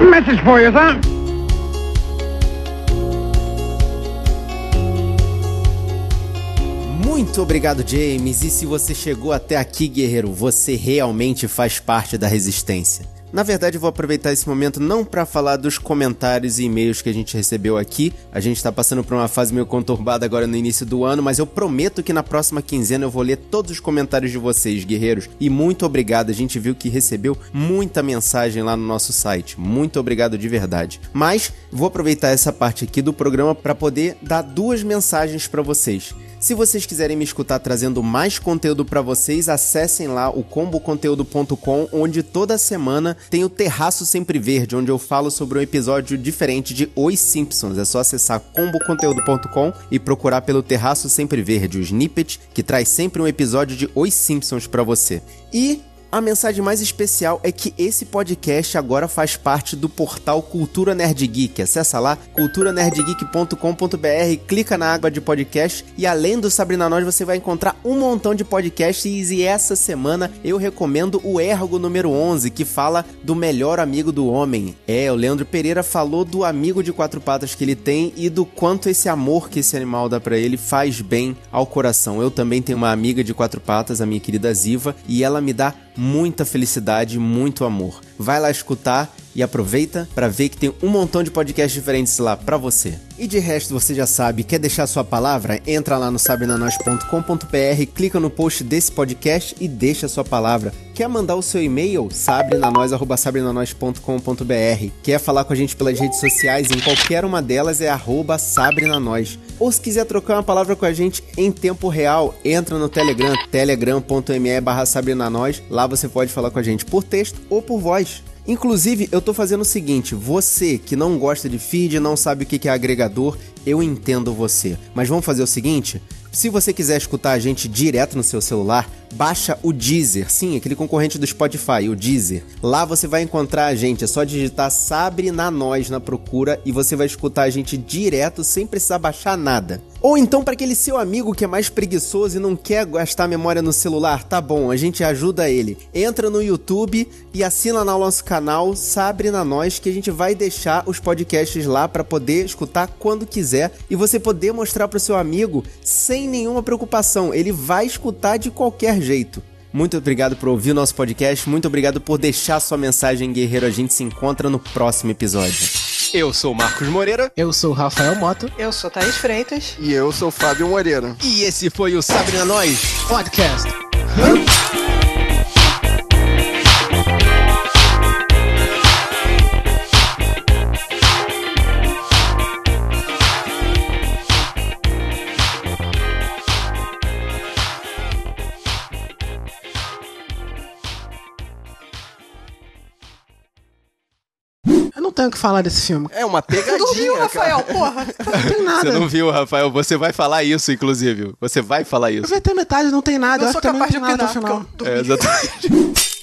Message for you, sir. Muito obrigado, James. E se você chegou até aqui, guerreiro, você realmente faz parte da resistência. Na verdade, eu vou aproveitar esse momento não para falar dos comentários e e-mails que a gente recebeu aqui. A gente tá passando por uma fase meio conturbada agora no início do ano, mas eu prometo que na próxima quinzena eu vou ler todos os comentários de vocês, guerreiros. E muito obrigado. A gente viu que recebeu muita mensagem lá no nosso site. Muito obrigado de verdade. Mas vou aproveitar essa parte aqui do programa para poder dar duas mensagens para vocês. Se vocês quiserem me escutar trazendo mais conteúdo para vocês, acessem lá o comboconteúdo.com, onde toda semana tem o Terraço Sempre Verde, onde eu falo sobre um episódio diferente de Os Simpsons. É só acessar comboconteúdo.com e procurar pelo Terraço Sempre Verde, o snippet que traz sempre um episódio de Os Simpsons para você. E a mensagem mais especial é que esse podcast agora faz parte do portal Cultura Nerd Geek. Acessa lá culturanerdgeek.com.br, clica na aba de podcast e além do Sabrina Nós você vai encontrar um montão de podcasts e essa semana eu recomendo o Ergo número 11, que fala do melhor amigo do homem. É, o Leandro Pereira falou do amigo de quatro patas que ele tem e do quanto esse amor que esse animal dá para ele faz bem ao coração. Eu também tenho uma amiga de quatro patas, a minha querida Ziva, e ela me dá muita felicidade, muito amor. Vai lá escutar e aproveita para ver que tem um montão de podcasts diferentes lá para você. E de resto, você já sabe, quer deixar sua palavra? Entra lá no sabrenanois.com.br, clica no post desse podcast e deixa sua palavra. Quer mandar o seu e-mail? sabrenanois@sabrenanois.com.br. Quer falar com a gente pelas redes sociais? Em qualquer uma delas é arroba sabrenanois. Ou se quiser trocar uma palavra com a gente em tempo real, entra no Telegram, telegram.me barra sabrenanois. Lá você pode falar com a gente por texto ou por voz. Inclusive, eu tô fazendo o seguinte: você que não gosta de feed, não sabe o que é agregador, eu entendo você. Mas vamos fazer o seguinte: se você quiser escutar a gente direto no seu celular, baixa o Deezer. Sim, aquele concorrente do Spotify, o Deezer. Lá você vai encontrar a gente, é só digitar Sabre na Nós na procura e você vai escutar a gente direto sem precisar baixar nada. Ou então para aquele seu amigo que é mais preguiçoso e não quer gastar memória no celular, tá bom, a gente ajuda ele. Entra no YouTube e assina lá o nosso canal Sabre na Nós que a gente vai deixar os podcasts lá para poder escutar quando quiser e você poder mostrar pro seu amigo sem nenhuma preocupação. Ele vai escutar de qualquer jeito. Muito obrigado por ouvir o nosso podcast, muito obrigado por deixar sua mensagem, guerreiro. A gente se encontra no próximo episódio. Eu sou o Marcos Moreira. Eu sou o Rafael Moto. Eu sou Thaís Freitas. E eu sou o Fábio Moreira. E esse foi o Sabrina Nós Podcast. Tenho o que falar desse filme. É uma pegadinha, Tu viu, Rafael? cara. Porra. Não tem nada. Você não viu, Rafael? Você vai falar isso, inclusive. Você vai falar Eu isso. vi até metade, não tem nada. Eu Eu sou capaz de não opinar, final. eu É, exatamente.